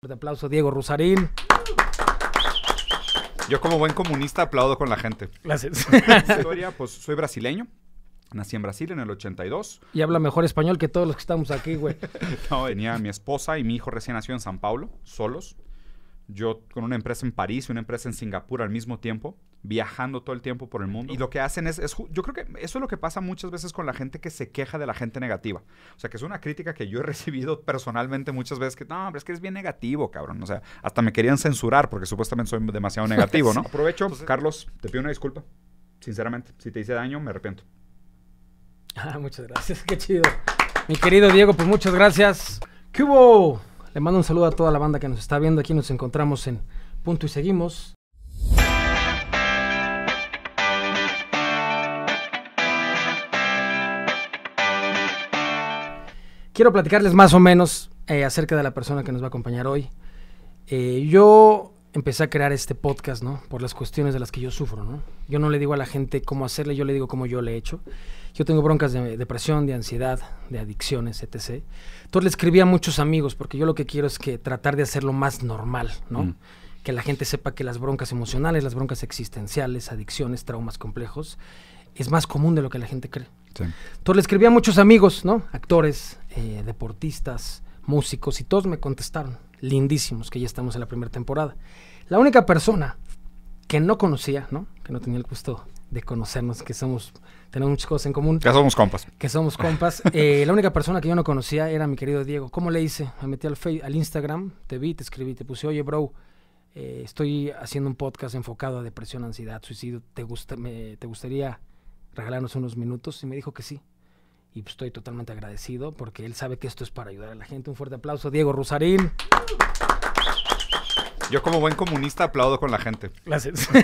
De aplauso, Diego Rusarín. Yo como buen comunista aplaudo con la gente. Gracias. Historia, pues soy brasileño. Nací en Brasil en el 82. Y habla mejor español que todos los que estamos aquí, güey. No, venía mi esposa y mi hijo recién nació en San Paulo, solos. Yo con una empresa en París y una empresa en Singapur al mismo tiempo, viajando todo el tiempo por el mundo. Y lo que hacen es, es yo creo que eso es lo que pasa muchas veces con la gente que se queja de la gente negativa. O sea, que es una crítica que yo he recibido personalmente muchas veces que, no, pero es que eres bien negativo, cabrón. O sea, hasta me querían censurar porque supuestamente soy demasiado negativo, ¿no? Aprovecho, Carlos, te pido una disculpa. Sinceramente, si te hice daño, me arrepiento. Ah, muchas gracias, qué chido. Mi querido Diego, pues muchas gracias. ¿Qué hubo? Le mando un saludo a toda la banda que nos está viendo. Aquí nos encontramos en Punto y Seguimos. Quiero platicarles más o menos eh, acerca de la persona que nos va a acompañar hoy. Eh, yo empecé a crear este podcast, ¿no? Por las cuestiones de las que yo sufro, ¿no? Yo no le digo a la gente cómo hacerle, yo le digo cómo yo le he hecho. Yo tengo broncas de depresión, de ansiedad, de adicciones, etc. Entonces le escribí a muchos amigos porque yo lo que quiero es que tratar de hacerlo más normal, ¿no? Mm. Que la gente sepa que las broncas emocionales, las broncas existenciales, adicciones, traumas complejos, es más común de lo que la gente cree. Sí. Entonces le escribí a muchos amigos, ¿no? Actores, eh, deportistas, músicos, y todos me contestaron. Lindísimos, que ya estamos en la primera temporada. La única persona que no conocía, ¿no? Que no tenía el gusto de conocernos, que somos, tenemos muchas cosas en común, Ya somos compas. que somos compas. eh, la única persona que yo no conocía era mi querido Diego. ¿Cómo le hice? Me metí al, Face- al Instagram, te vi, te escribí, te puse, oye, bro, eh, estoy haciendo un podcast enfocado a depresión, ansiedad, suicidio. ¿Te, gusta, me- ¿Te gustaría regalarnos unos minutos? Y me dijo que sí. Y pues estoy totalmente agradecido porque él sabe que esto es para ayudar a la gente. Un fuerte aplauso, Diego Rusarín. Yo como buen comunista aplaudo con la gente. Gracias.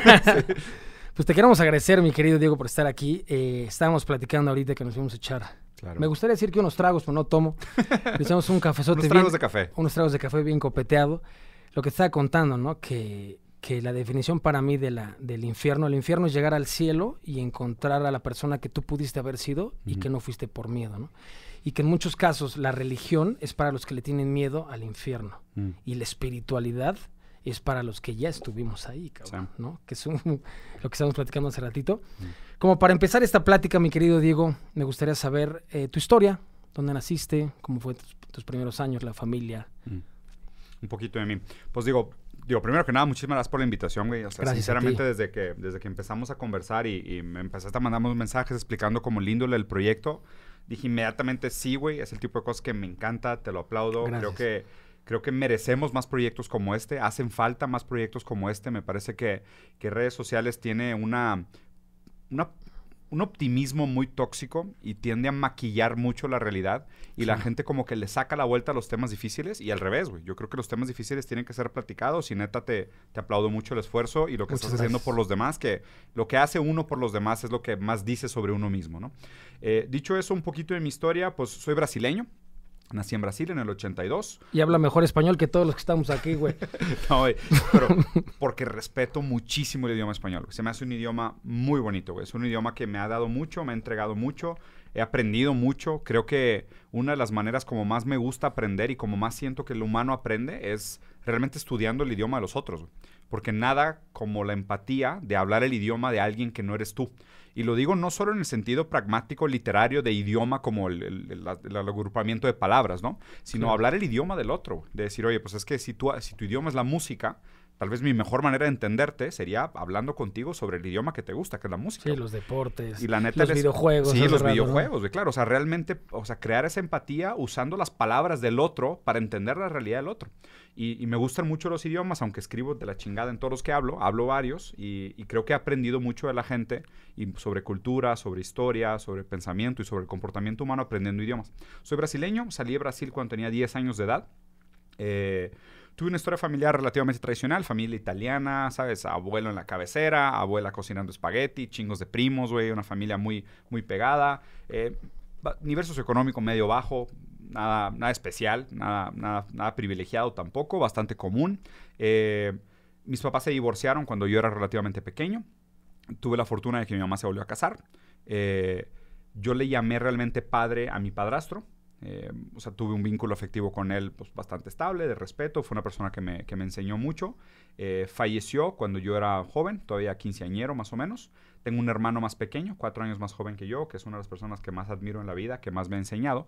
Pues te queremos agradecer, mi querido Diego, por estar aquí. Eh, estábamos platicando ahorita que nos íbamos a echar. Claro. Me gustaría decir que unos tragos, pero no tomo. Le echamos un cafezote Unos bien- tragos de café. unos tragos de café bien copeteado. Lo que te estaba contando, ¿no? Que, que la definición para mí de la, del infierno, el infierno es llegar al cielo y encontrar a la persona que tú pudiste haber sido y que no fuiste por miedo, ¿no? Y que en muchos casos la religión es para los que le tienen miedo al infierno Mm. y la espiritualidad es para los que ya estuvimos ahí, cabrón, Sí. ¿no? Que es un- lo que estábamos platicando hace ratito. Como para empezar esta plática, mi querido Diego, me gustaría saber eh, tu historia, dónde naciste, cómo fue tus, tus primeros años, la familia. Mm. Un poquito de mí. Pues digo, digo, primero que nada, muchísimas gracias por la invitación, güey. O sea, Gracias sinceramente, desde que, desde que empezamos a conversar y, y me empezaste a mandar unos mensajes explicando como lindo el proyecto, dije inmediatamente sí, güey. Es el tipo de cosas que me encanta, te lo aplaudo. Creo Gracias. que Creo que merecemos más proyectos como este, hacen falta más proyectos como este. Me parece que, que redes sociales tiene una, una- un optimismo muy tóxico y tiende a maquillar mucho la realidad y la gente como que le saca la vuelta a los temas difíciles y al revés, güey. Yo creo que los temas difíciles tienen que ser platicados y neta te, te aplaudo mucho el esfuerzo y lo que Muchas estás haciendo por los demás, que lo que hace uno por los demás es lo que más dice sobre uno mismo, ¿no? Eh, dicho eso, un poquito de mi historia, pues soy brasileño. Nací en Brasil en el 82. Y habla mejor español que todos los que estamos aquí, güey. No, güey, pero porque respeto muchísimo el idioma español. güey. Se me hace un idioma muy bonito, güey. Es un idioma que me ha dado mucho, me ha entregado mucho, he aprendido mucho. Creo que una de las maneras como más me gusta aprender y como más siento que el humano aprende es realmente estudiando el idioma de los otros. güey. Porque nada como la empatía de hablar el idioma de alguien que no eres tú. Y lo digo no solo en el sentido pragmático, literario, de idioma, como el, el- el- la- el agrupamiento de palabras, ¿no? Sino Claro. hablar el idioma del otro. De decir, oye, pues es que si, tú, si tu idioma es la música, tal vez mi mejor manera de entenderte sería hablando contigo sobre el idioma que te gusta, que es la música. Sí, los deportes, Y la neta los eres- videojuegos. Sí, los videojuegos, claro. O sea, realmente, o sea, crear esa empatía usando las palabras del otro para entender la realidad del otro. Y, me gustan mucho los idiomas, aunque escribo de la chingada en todos los que hablo, hablo varios y, creo que he aprendido mucho de la gente y sobre cultura, sobre historia, sobre pensamiento y sobre el comportamiento humano aprendiendo idiomas. Soy brasileño, salí de Brasil cuando tenía 10 años de edad. Eh, tuve una historia familiar relativamente tradicional, familia italiana, ¿sabes? Abuelo en la cabecera, abuela cocinando espagueti, chingos de primos, güey, una familia muy, muy pegada. Eh, nivel socioeconómico medio bajo, nada, nada especial, nada, nada, nada privilegiado tampoco, bastante común. Eh, mis papás se divorciaron cuando yo era relativamente pequeño. Tuve la fortuna de que mi mamá se volvió a casar. Eh, yo le llamé realmente padre a mi padrastro. Eh, o sea, tuve un vínculo afectivo con él pues, bastante estable, de respeto. Fue una persona que me, que me enseñó mucho. Eh, falleció cuando yo era joven, todavía quinceañero más o menos. Tengo un hermano más pequeño, cuatro años más joven que yo, que es una de las personas que más admiro en la vida, que más me ha enseñado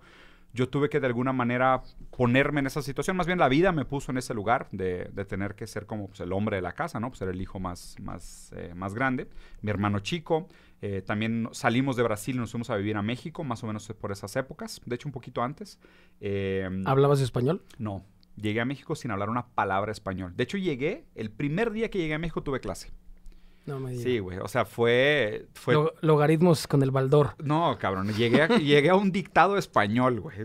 yo tuve que de alguna manera ponerme en esa situación. Más bien la vida me puso en ese lugar de, tener que ser como pues, el hombre de la casa, ¿no? Pues ser el hijo más, más, eh, más grande. Mi hermano chico. Eh, también salimos de Brasil y nos fuimos a vivir a México, más o menos por esas épocas. De hecho, un poquito antes. Eh, ¿Hablabas español? No. Llegué a México sin hablar una palabra español. De hecho, llegué, el primer día que llegué a México tuve clase. No me Sí, güey. O sea, fue. fue... logaritmos con el baldor. No, cabrón. Llegué a, llegué a un dictado español, güey.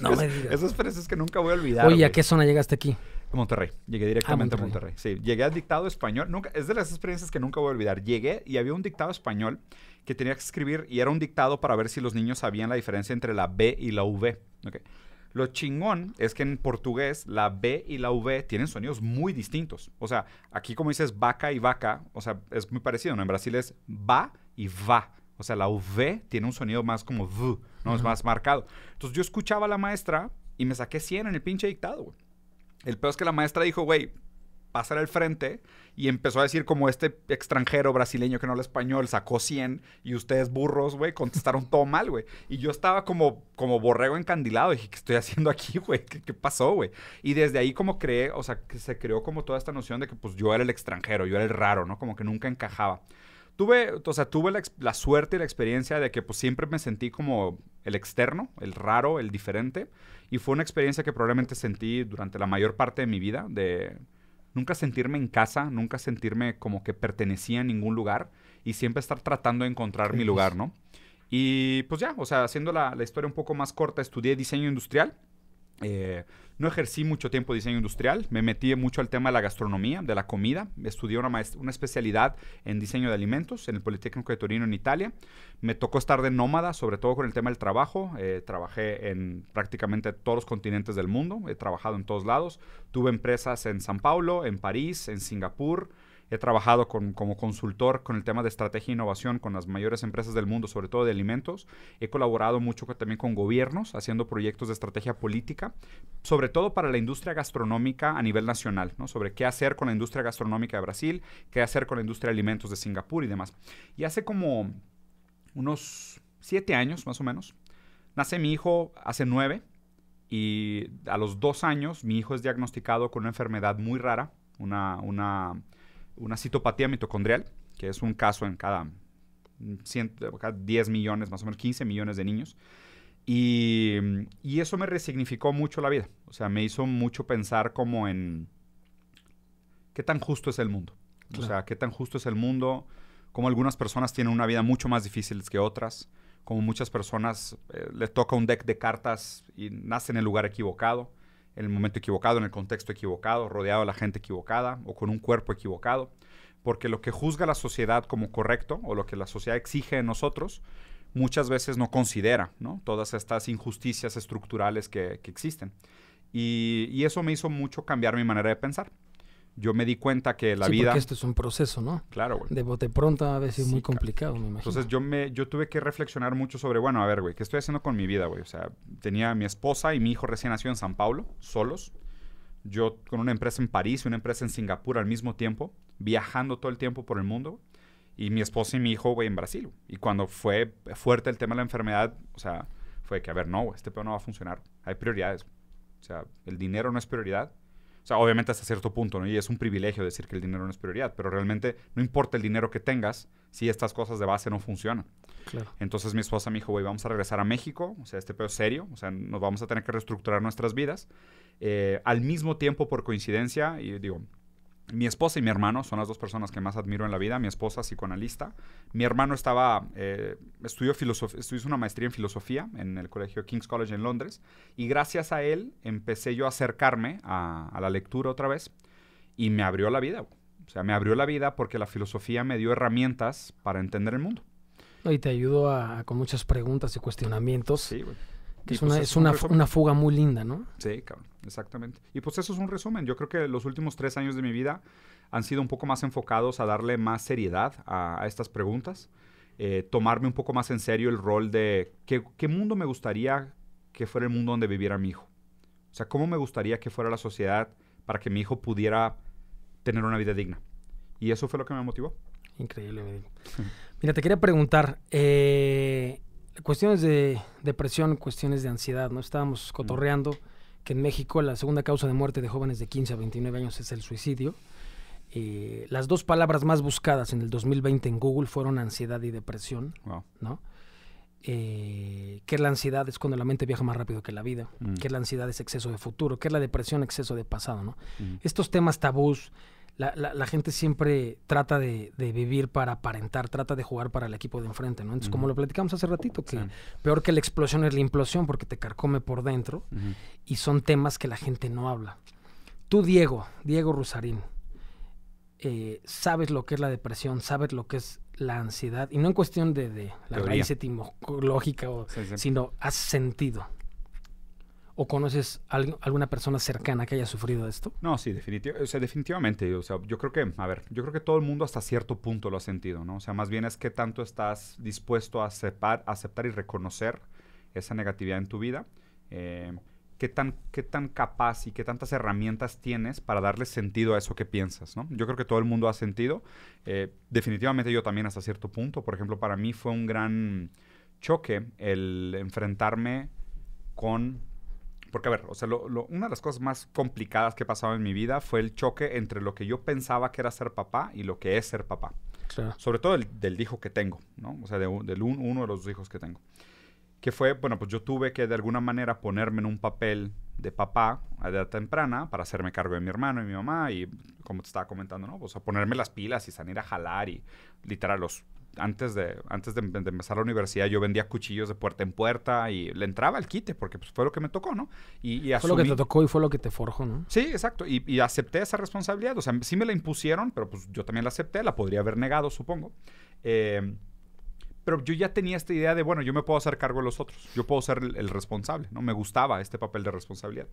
no me digas. Esas experiencias que nunca voy a olvidar. Oye, ¿a qué zona llegaste aquí? Monterrey. Llegué directamente a Monterrey. Sí, llegué al dictado español. Nunca, es de las experiencias que nunca voy a olvidar. Llegué y había un dictado español que tenía que escribir y era un dictado para ver si los niños sabían la diferencia entre la B y la V. Okay. Lo chingón es que en portugués la B y la V tienen sonidos muy distintos. O sea, aquí como dices vaca y vaca, o sea, es muy parecido, ¿no? En Brasil es va y va. O sea, la V tiene un sonido más como V, ¿no? Es más marcado. Entonces yo escuchaba a la maestra y me saqué 100 en el pinche dictado, güey. El peor es que la maestra dijo, güey, pasar al frente y empezó a decir como este extranjero brasileño que no habla español sacó 100 y ustedes burros, güey, contestaron todo mal, güey. Y yo estaba como, como borrego encandilado. Dije, ¿qué estoy haciendo aquí, güey? ¿Qué, pasó, güey? Y desde ahí como creé, o sea, que se creó como toda esta noción de que pues yo era el extranjero, yo era el raro, ¿no? Como que nunca encajaba. Tuve, o sea, tuve la, la suerte y la experiencia de que pues siempre me sentí como el externo, el raro, el diferente. Y fue una experiencia que probablemente sentí durante la mayor parte de mi vida, de nunca sentirme en casa, nunca sentirme como que pertenecía a ningún lugar y siempre estar tratando de encontrar mi lugar, ¿no? Y pues ya, o sea, haciendo la, la historia un poco más corta, estudié diseño industrial eh, no ejercí mucho tiempo diseño industrial, me metí mucho al tema de la gastronomía, de la comida. Estudié una, una especialidad en diseño de alimentos en el Politécnico de Torino, en Italia. Me tocó estar de nómada, sobre todo con el tema del trabajo. Eh, trabajé en prácticamente todos los continentes del mundo, he trabajado en todos lados. Tuve empresas en San Paulo, en París, en Singapur, He trabajado como consultor con el tema de estrategia e innovación con las mayores empresas del mundo, sobre todo de alimentos. He colaborado mucho también con gobiernos, haciendo proyectos de estrategia política, sobre todo para la industria gastronómica a nivel nacional, ¿no? sobre qué hacer con la industria gastronómica de Brasil, qué hacer con la industria de alimentos de Singapur y demás. Y hace como unos siete años, más o menos, nace mi hijo hace nueve, y a los dos años mi hijo es diagnosticado con una enfermedad muy rara, una, una una citopatía mitocondrial, que es un caso en cada, 10 millones, más o menos 15 millones de niños. Y, y, eso me resignificó mucho la vida. O sea, me hizo mucho pensar como en qué tan justo es el mundo. O sea, qué tan justo es el mundo, como algunas personas tienen una vida mucho más difícil que otras, como muchas personas eh, les toca un deck de cartas y nacen en el lugar equivocado en el momento equivocado, en el contexto equivocado, rodeado de la gente equivocada o con un cuerpo equivocado. Porque lo que juzga la sociedad como correcto o lo que la sociedad exige de nosotros, muchas veces no considera ¿no? todas estas injusticias estructurales que, existen. Y, y, eso me hizo mucho cambiar mi manera de pensar yo me di cuenta que la sí, vida... Porque esto es un proceso, ¿no? Claro, güey. De bote pronto a veces es muy complicado, me imagino. Entonces yo, me, yo tuve que reflexionar mucho sobre, bueno, a ver, güey, ¿qué estoy haciendo con mi vida, güey? O sea, tenía mi esposa y mi hijo recién nacido en San Paulo, solos. Yo con una empresa en París y una empresa en Singapur al mismo tiempo, viajando todo el tiempo por el mundo. Y mi esposa y mi hijo, güey, en Brasil. Y cuando fue fuerte el tema de la enfermedad, o sea, fue que, a ver, no, este pedo no va a funcionar. Hay prioridades. O sea, el dinero no es prioridad sea, obviamente hasta cierto punto, ¿no? Y es un privilegio decir que el dinero no es prioridad, pero realmente no importa el dinero que tengas si estas cosas de base no funcionan. Claro. Entonces mi esposa me dijo, güey, vamos a regresar a México, o sea, este pedo es serio, o sea, nos vamos a tener que reestructurar nuestras vidas. Eh, al mismo tiempo, por coincidencia, y digo, mi esposa y mi hermano son las dos personas que más admiro en la vida. Mi esposa, psicoanalista. Mi hermano estaba, eh, estudió, estudió una maestría en filosofía en el colegio King's College en Londres. Y gracias a él empecé yo a acercarme a, la lectura otra vez. Y me abrió la vida. O sea, me abrió la vida porque la filosofía me dio herramientas para entender el mundo. Y te ayudó a, con muchas preguntas y cuestionamientos. Sí, es, una, pues, es una, una, fuga muy linda, ¿no? Sí, cabrón exactamente. Y pues eso es un resumen. Yo creo que los últimos tres años de mi vida han sido un poco más enfocados a darle más seriedad a, estas preguntas, eh, tomarme un poco más en serio el rol de qué, mundo me gustaría que fuera el mundo donde viviera mi hijo. O sea, ¿cómo me gustaría que fuera la sociedad para que mi hijo pudiera tener una vida digna? Y eso fue lo que me motivó. Increíble, Mira, te quería preguntar, eh, cuestiones de depresión, cuestiones de ansiedad, ¿no? Estábamos cotorreando que en México la segunda causa de muerte de jóvenes de 15 a 29 años es el suicidio. Eh, las dos palabras más buscadas en el 2020 en Google fueron ansiedad y depresión, ¿no? Eh, que la ansiedad es cuando la mente viaja más rápido que la vida, mm. que la ansiedad es exceso de futuro, que la depresión exceso de pasado, ¿no? Mm. Estos temas tabús, la, gente siempre trata de, vivir para aparentar, trata de jugar para el equipo de enfrente, ¿no? Entonces, como lo platicamos hace ratito, que peor que la explosión es la implosión porque te carcome por dentro y son temas que la gente no habla. Tú, Diego, Diego Rusarín, eh, sabes lo que es la depresión, sabes lo que es la ansiedad, y no en cuestión de, la raíz etimológica, sino has sentido. ¿O conoces a alguna persona cercana que haya sufrido esto? No, sí, definitivamente. O sea, yo creo que, a ver, yo creo que todo el mundo hasta cierto punto lo ha sentido, ¿no? O sea, más bien es que tanto estás dispuesto a aceptar, aceptar y reconocer esa negatividad en tu vida. Eh, qué tan, qué tan capaz y qué tantas herramientas tienes para darle sentido a eso que piensas, ¿no? Yo creo que todo el mundo ha sentido. Eh, definitivamente yo también hasta cierto punto. Por ejemplo, para mí fue un gran choque el enfrentarme con porque, a ver, o sea, una de las cosas más complicadas que he pasado en mi vida fue el choque entre lo que yo pensaba que era ser papá y lo que es ser papá. Sobre todo del hijo que tengo, ¿no? O sea, de, del uno de los hijos que tengo. Que fue, bueno, pues yo tuve que de alguna manera ponerme en un papel de papá a edad temprana para hacerme cargo de mi hermano y mi mamá y, como te estaba comentando, ¿no? Pues a ponerme las pilas y salir a jalar y literal los antes de, antes de, empezar la universidad yo vendía cuchillos de puerta en puerta y le entraba el quite porque pues, fue lo que me tocó, ¿no? Y, fue lo que te tocó y fue lo que te forjó, ¿no? Sí, exacto. Y, acepté esa responsabilidad. O sea, sí me la impusieron, pero pues yo también la acepté. La podría haber negado, supongo. Eh, pero yo ya tenía esta idea de, bueno, yo me puedo hacer cargo de los otros. Yo puedo ser el, responsable, ¿no? Me gustaba este papel de responsabilidad.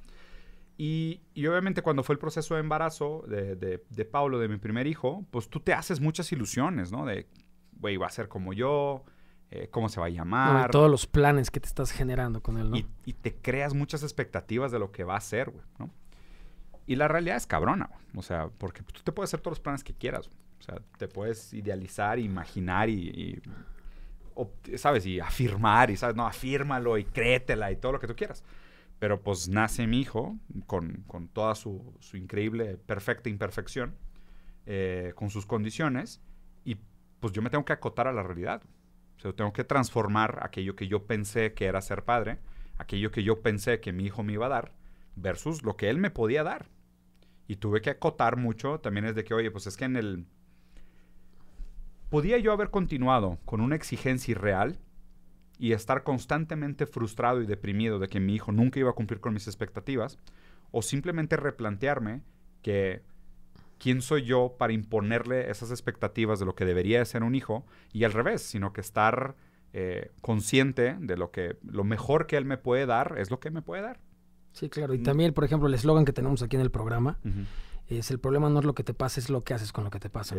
Y, obviamente cuando fue el proceso de embarazo de, de, de Paulo, de mi primer hijo, pues tú te haces muchas ilusiones, ¿no? De güey, va a ser como yo, eh, cómo se va a llamar. todos los planes que te estás generando con él, ¿no? Y, te creas muchas expectativas de lo que va a ser, güey, ¿no? Y la realidad es cabrona, güey. O sea, porque tú te puedes hacer todos los planes que quieras, O sea, te puedes idealizar, imaginar y, ¿sabes? Y afirmar, y, ¿sabes? No, afírmalo y créetela y todo lo que tú quieras. Pero pues nace mi hijo con, toda su, increíble, perfecta imperfección, eh, con sus condiciones, pues yo me tengo que acotar a la realidad. O sea, tengo que transformar aquello que yo pensé que era ser padre, aquello que yo pensé que mi hijo me iba a dar, versus lo que él me podía dar. Y tuve que acotar mucho también es de que, oye, pues es que en el... ¿Podía yo haber continuado con una exigencia irreal y estar constantemente frustrado y deprimido de que mi hijo nunca iba a cumplir con mis expectativas? ¿O simplemente replantearme que quién soy yo para imponerle esas expectativas de lo que debería ser un hijo y al revés, sino que estar eh, consciente de lo que lo mejor que él me puede dar es lo que me puede dar. Sí, claro. Y también, por ejemplo, el eslogan que tenemos aquí en el programa, es el problema no es lo que te pasa, es lo que haces con lo que te pasa.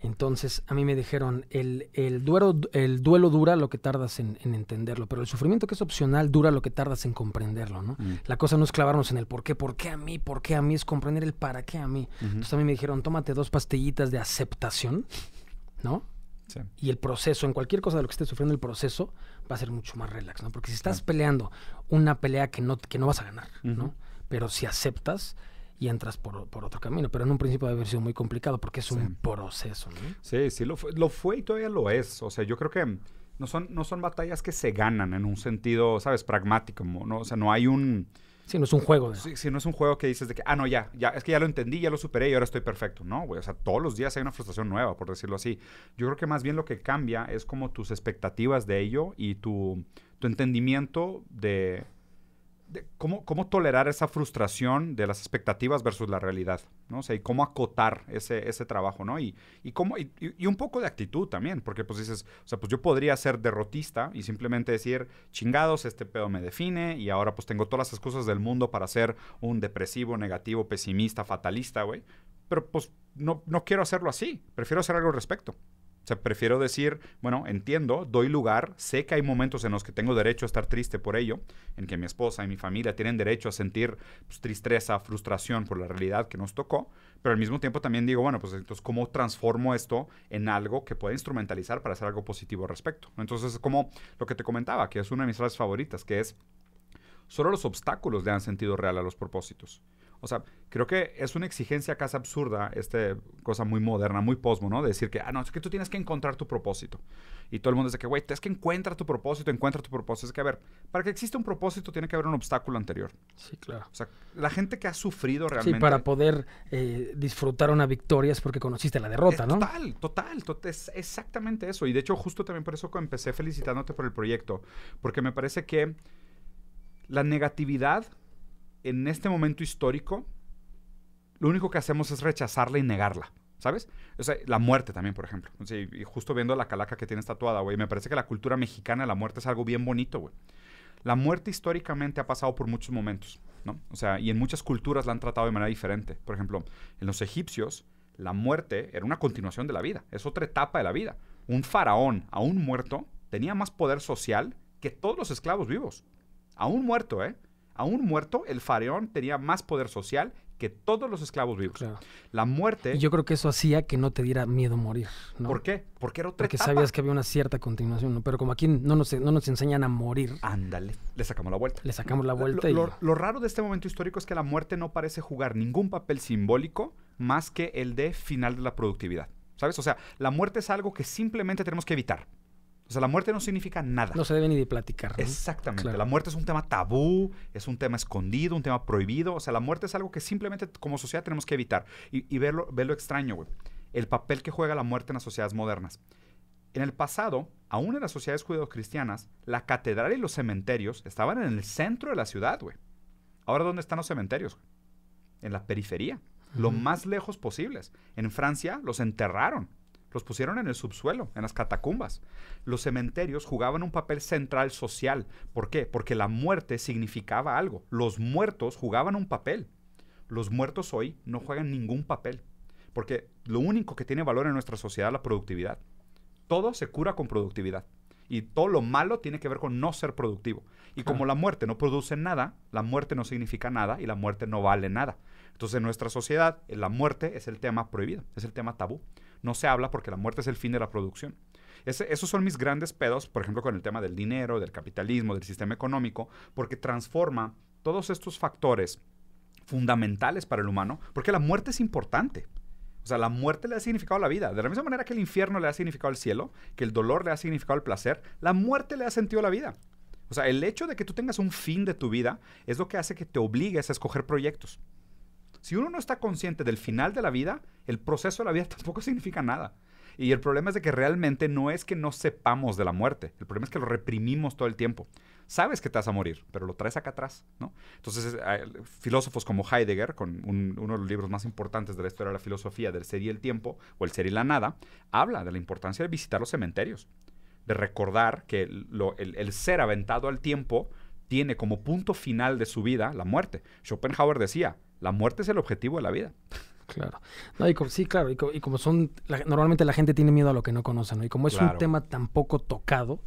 Entonces, a mí me dijeron, el, el, duelo, el duelo dura lo que tardas en, entenderlo, pero el sufrimiento que es opcional dura lo que tardas en comprenderlo, ¿no? Mm. La cosa no es clavarnos en el por qué, por qué a mí, por qué a mí, es comprender el para qué a mí. Entonces, a mí me dijeron, tómate dos pastillitas de aceptación, ¿no? Y el proceso, en cualquier cosa de lo que estés sufriendo, el proceso va a ser mucho más relax, ¿no? Porque si estás peleando una pelea que no, que no vas a ganar, ¿no? Pero si aceptas, y entras por, por, otro camino. Pero en un principio debe haber sido muy complicado porque es un proceso, ¿no? Sí, sí, lo fue, lo fue y todavía lo es. O sea, yo creo que no son, no son batallas que se ganan en un sentido, ¿sabes? Pragmático, ¿no? O sea, no hay un... Sí, no es un juego. Sí, sí, no es un juego que dices de que, ah, no, ya, ya, es que ya lo entendí, ya lo superé y ahora estoy perfecto. No, güey, o sea, todos los días hay una frustración nueva, por decirlo así. Yo creo que más bien lo que cambia es como tus expectativas de ello y tu, tu entendimiento de, cómo, cómo, tolerar esa frustración de las expectativas versus la realidad, ¿no? O sea, y cómo acotar ese, ese trabajo, ¿no? Y, y, cómo, y, un poco de actitud también, porque pues dices, o sea, pues yo podría ser derrotista y simplemente decir, chingados, este pedo me define y ahora pues tengo todas las excusas del mundo para ser un depresivo, negativo, pesimista, fatalista, güey. Pero pues no, no quiero hacerlo así, prefiero hacer algo al respecto. Prefiero decir, bueno, entiendo, doy lugar, sé que hay momentos en los que tengo derecho a estar triste por ello, en que mi esposa y mi familia tienen derecho a sentir pues, tristeza, frustración por la realidad que nos tocó, pero al mismo tiempo también digo, bueno, pues entonces, ¿cómo transformo esto en algo que pueda instrumentalizar para hacer algo positivo al respecto? Entonces, es como lo que te comentaba, que es una de mis frases favoritas, que es, solo los obstáculos le dan sentido real a los propósitos. O sea, creo que es una exigencia casi absurda, esta cosa muy moderna, muy posmo, ¿no? De decir que, ah, no, es que tú tienes que encontrar tu propósito. Y todo el mundo dice que, güey, es que encuentra tu propósito, encuentra tu propósito. Es que, a ver, para que exista un propósito tiene que haber un obstáculo anterior. Sí, claro. O sea, la gente que ha sufrido realmente... Sí, para poder eh, disfrutar una victoria es porque conociste la derrota, ¿no? Total, total, total, es exactamente eso. Y de hecho, justo también por eso empecé felicitándote por el proyecto, porque me parece que la negatividad en este momento histórico, lo único que hacemos es rechazarla y negarla. ¿Sabes? O sea, la muerte también, por ejemplo. y justo viendo la calaca que tiene tatuada, güey, me parece que la cultura mexicana de la muerte es algo bien bonito, güey. La muerte históricamente ha pasado por muchos momentos, ¿no? O sea, y en muchas culturas la han tratado de manera diferente. Por ejemplo, en los egipcios, la muerte era una continuación de la vida, es otra etapa de la vida. Un faraón, aún muerto, tenía más poder social que todos los esclavos vivos. Aún muerto, ¿eh? Aún muerto, el faraón tenía más poder social que todos los esclavos vivos. La muerte... Y yo creo que eso hacía que no te diera miedo morir, ¿no? ¿Por qué? Porque era otra Porque sabías que había una cierta continuación, ¿no? Pero como aquí no nos, no nos enseñan a morir... Ándale, le sacamos la vuelta. Le sacamos la vuelta lo, y... lo, raro de este momento histórico es que la muerte no parece jugar ningún papel simbólico más que el de final de la productividad, ¿sabes? O sea, la muerte es algo que simplemente tenemos que evitar. O sea, la muerte no significa nada. No se debe ni de platicar. Exactamente. La muerte es un tema tabú, es un tema escondido, un tema prohibido. O sea, la muerte es algo que simplemente como sociedad tenemos que evitar. Y, verlo, verlo extraño, güey. El papel que juega la muerte en las sociedades modernas. En el pasado, aún en las sociedades judeocristianas, la catedral y los cementerios estaban en el centro de la ciudad, güey. Ahora, ¿dónde están los cementerios? En la periferia, lo más lejos posibles. En Francia los enterraron los pusieron en el subsuelo, en las catacumbas. Los cementerios jugaban un papel central social. ¿Por qué? Porque la muerte significaba algo. Los muertos jugaban un papel. Los muertos hoy no juegan ningún papel. Porque lo único que tiene valor en nuestra sociedad es la productividad. Todo se cura con productividad. Y todo lo malo tiene que ver con no ser productivo. Y como la muerte no produce nada, la muerte no significa nada y la muerte no vale nada. Entonces en nuestra sociedad la muerte es el tema prohibido, es el tema tabú no se habla porque la muerte es el fin de la producción. esos son mis grandes pedos, por ejemplo, con el tema del dinero, del capitalismo, del sistema económico, porque transforma todos estos factores fundamentales para el humano, porque la muerte es importante. O sea, la muerte le da significado la vida. De la misma manera que el infierno le da significado al cielo, que el dolor le da significado al placer, la muerte le da sentido la vida. O sea, el hecho de que tú tengas un fin de tu vida es lo que hace que te obligues a escoger proyectos. Si uno no está consciente del final de la vida, el proceso de la vida tampoco significa nada. Y el problema es de que realmente no es que no sepamos de la muerte, el problema es que lo reprimimos todo el tiempo. Sabes que te vas a morir, pero lo traes acá atrás, ¿no? Entonces, filósofos como Heidegger, con uno de los libros más importantes de la historia de la filosofía, del ser y el tiempo, o el ser y la nada, habla de la importancia de visitar los cementerios, de recordar que el ser aventado al tiempo tiene como punto final de su vida la muerte. Schopenhauer decía, la muerte es el objetivo de la vida. Claro. sí, claro. Y, como son. normalmente la gente tiene miedo a lo que no conoce, ¿no? Y como es un tema tan poco tocado,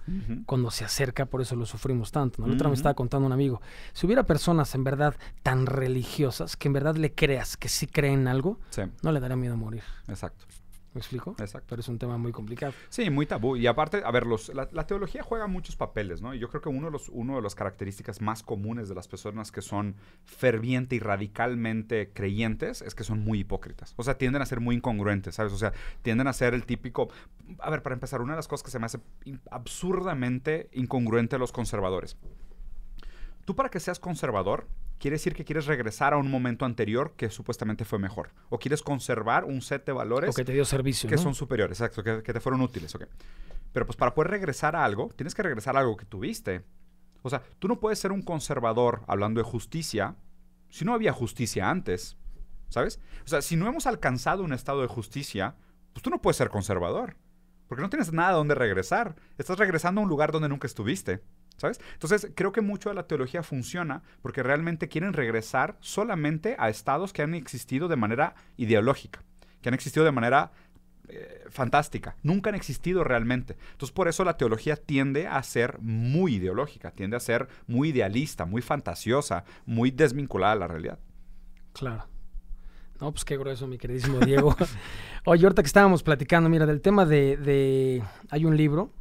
cuando se acerca, por eso lo sufrimos tanto. ¿no? La otra me estaba contando un amigo. Si hubiera personas en verdad tan religiosas que en verdad le creas que sí creen algo, no le daría miedo morir. Exacto. ¿Me explico? Exacto. Pero es un tema muy complicado. Sí, muy tabú. Y aparte, a ver, los, la, teología juega muchos papeles, ¿no? Y yo creo que uno de, los, uno de las características más comunes de las personas que son ferviente y radicalmente creyentes es que son muy hipócritas. O sea, tienden a ser muy incongruentes, ¿sabes? O sea, tienden a ser el típico... A ver, para empezar, una de las cosas que se me hace absurdamente incongruente a los conservadores. Tú para que seas conservador, quiere decir que quieres regresar a un momento anterior que supuestamente fue mejor. O quieres conservar un set de valores. O que te dio servicio. Que son superiores, exacto, que, te fueron útiles. Pero pues para poder regresar a algo, tienes que regresar a algo que tuviste. O sea, tú no puedes ser un conservador hablando de justicia si no había justicia antes. ¿Sabes? O sea, si no hemos alcanzado un estado de justicia, pues tú no puedes ser conservador. Porque no tienes nada donde regresar. Estás regresando a un lugar donde nunca estuviste. ¿Sabes? Entonces, creo que mucho de la teología funciona porque realmente quieren regresar solamente a estados que han existido de manera ideológica, que han existido de manera eh, fantástica. Nunca han existido realmente. Entonces, por eso la teología tiende a ser muy ideológica, tiende a ser muy idealista, muy fantasiosa, muy desvinculada a la realidad. Claro. No, pues qué grueso, mi queridísimo Diego. Oye, ahorita que estábamos platicando, mira, del tema de, de hay un libro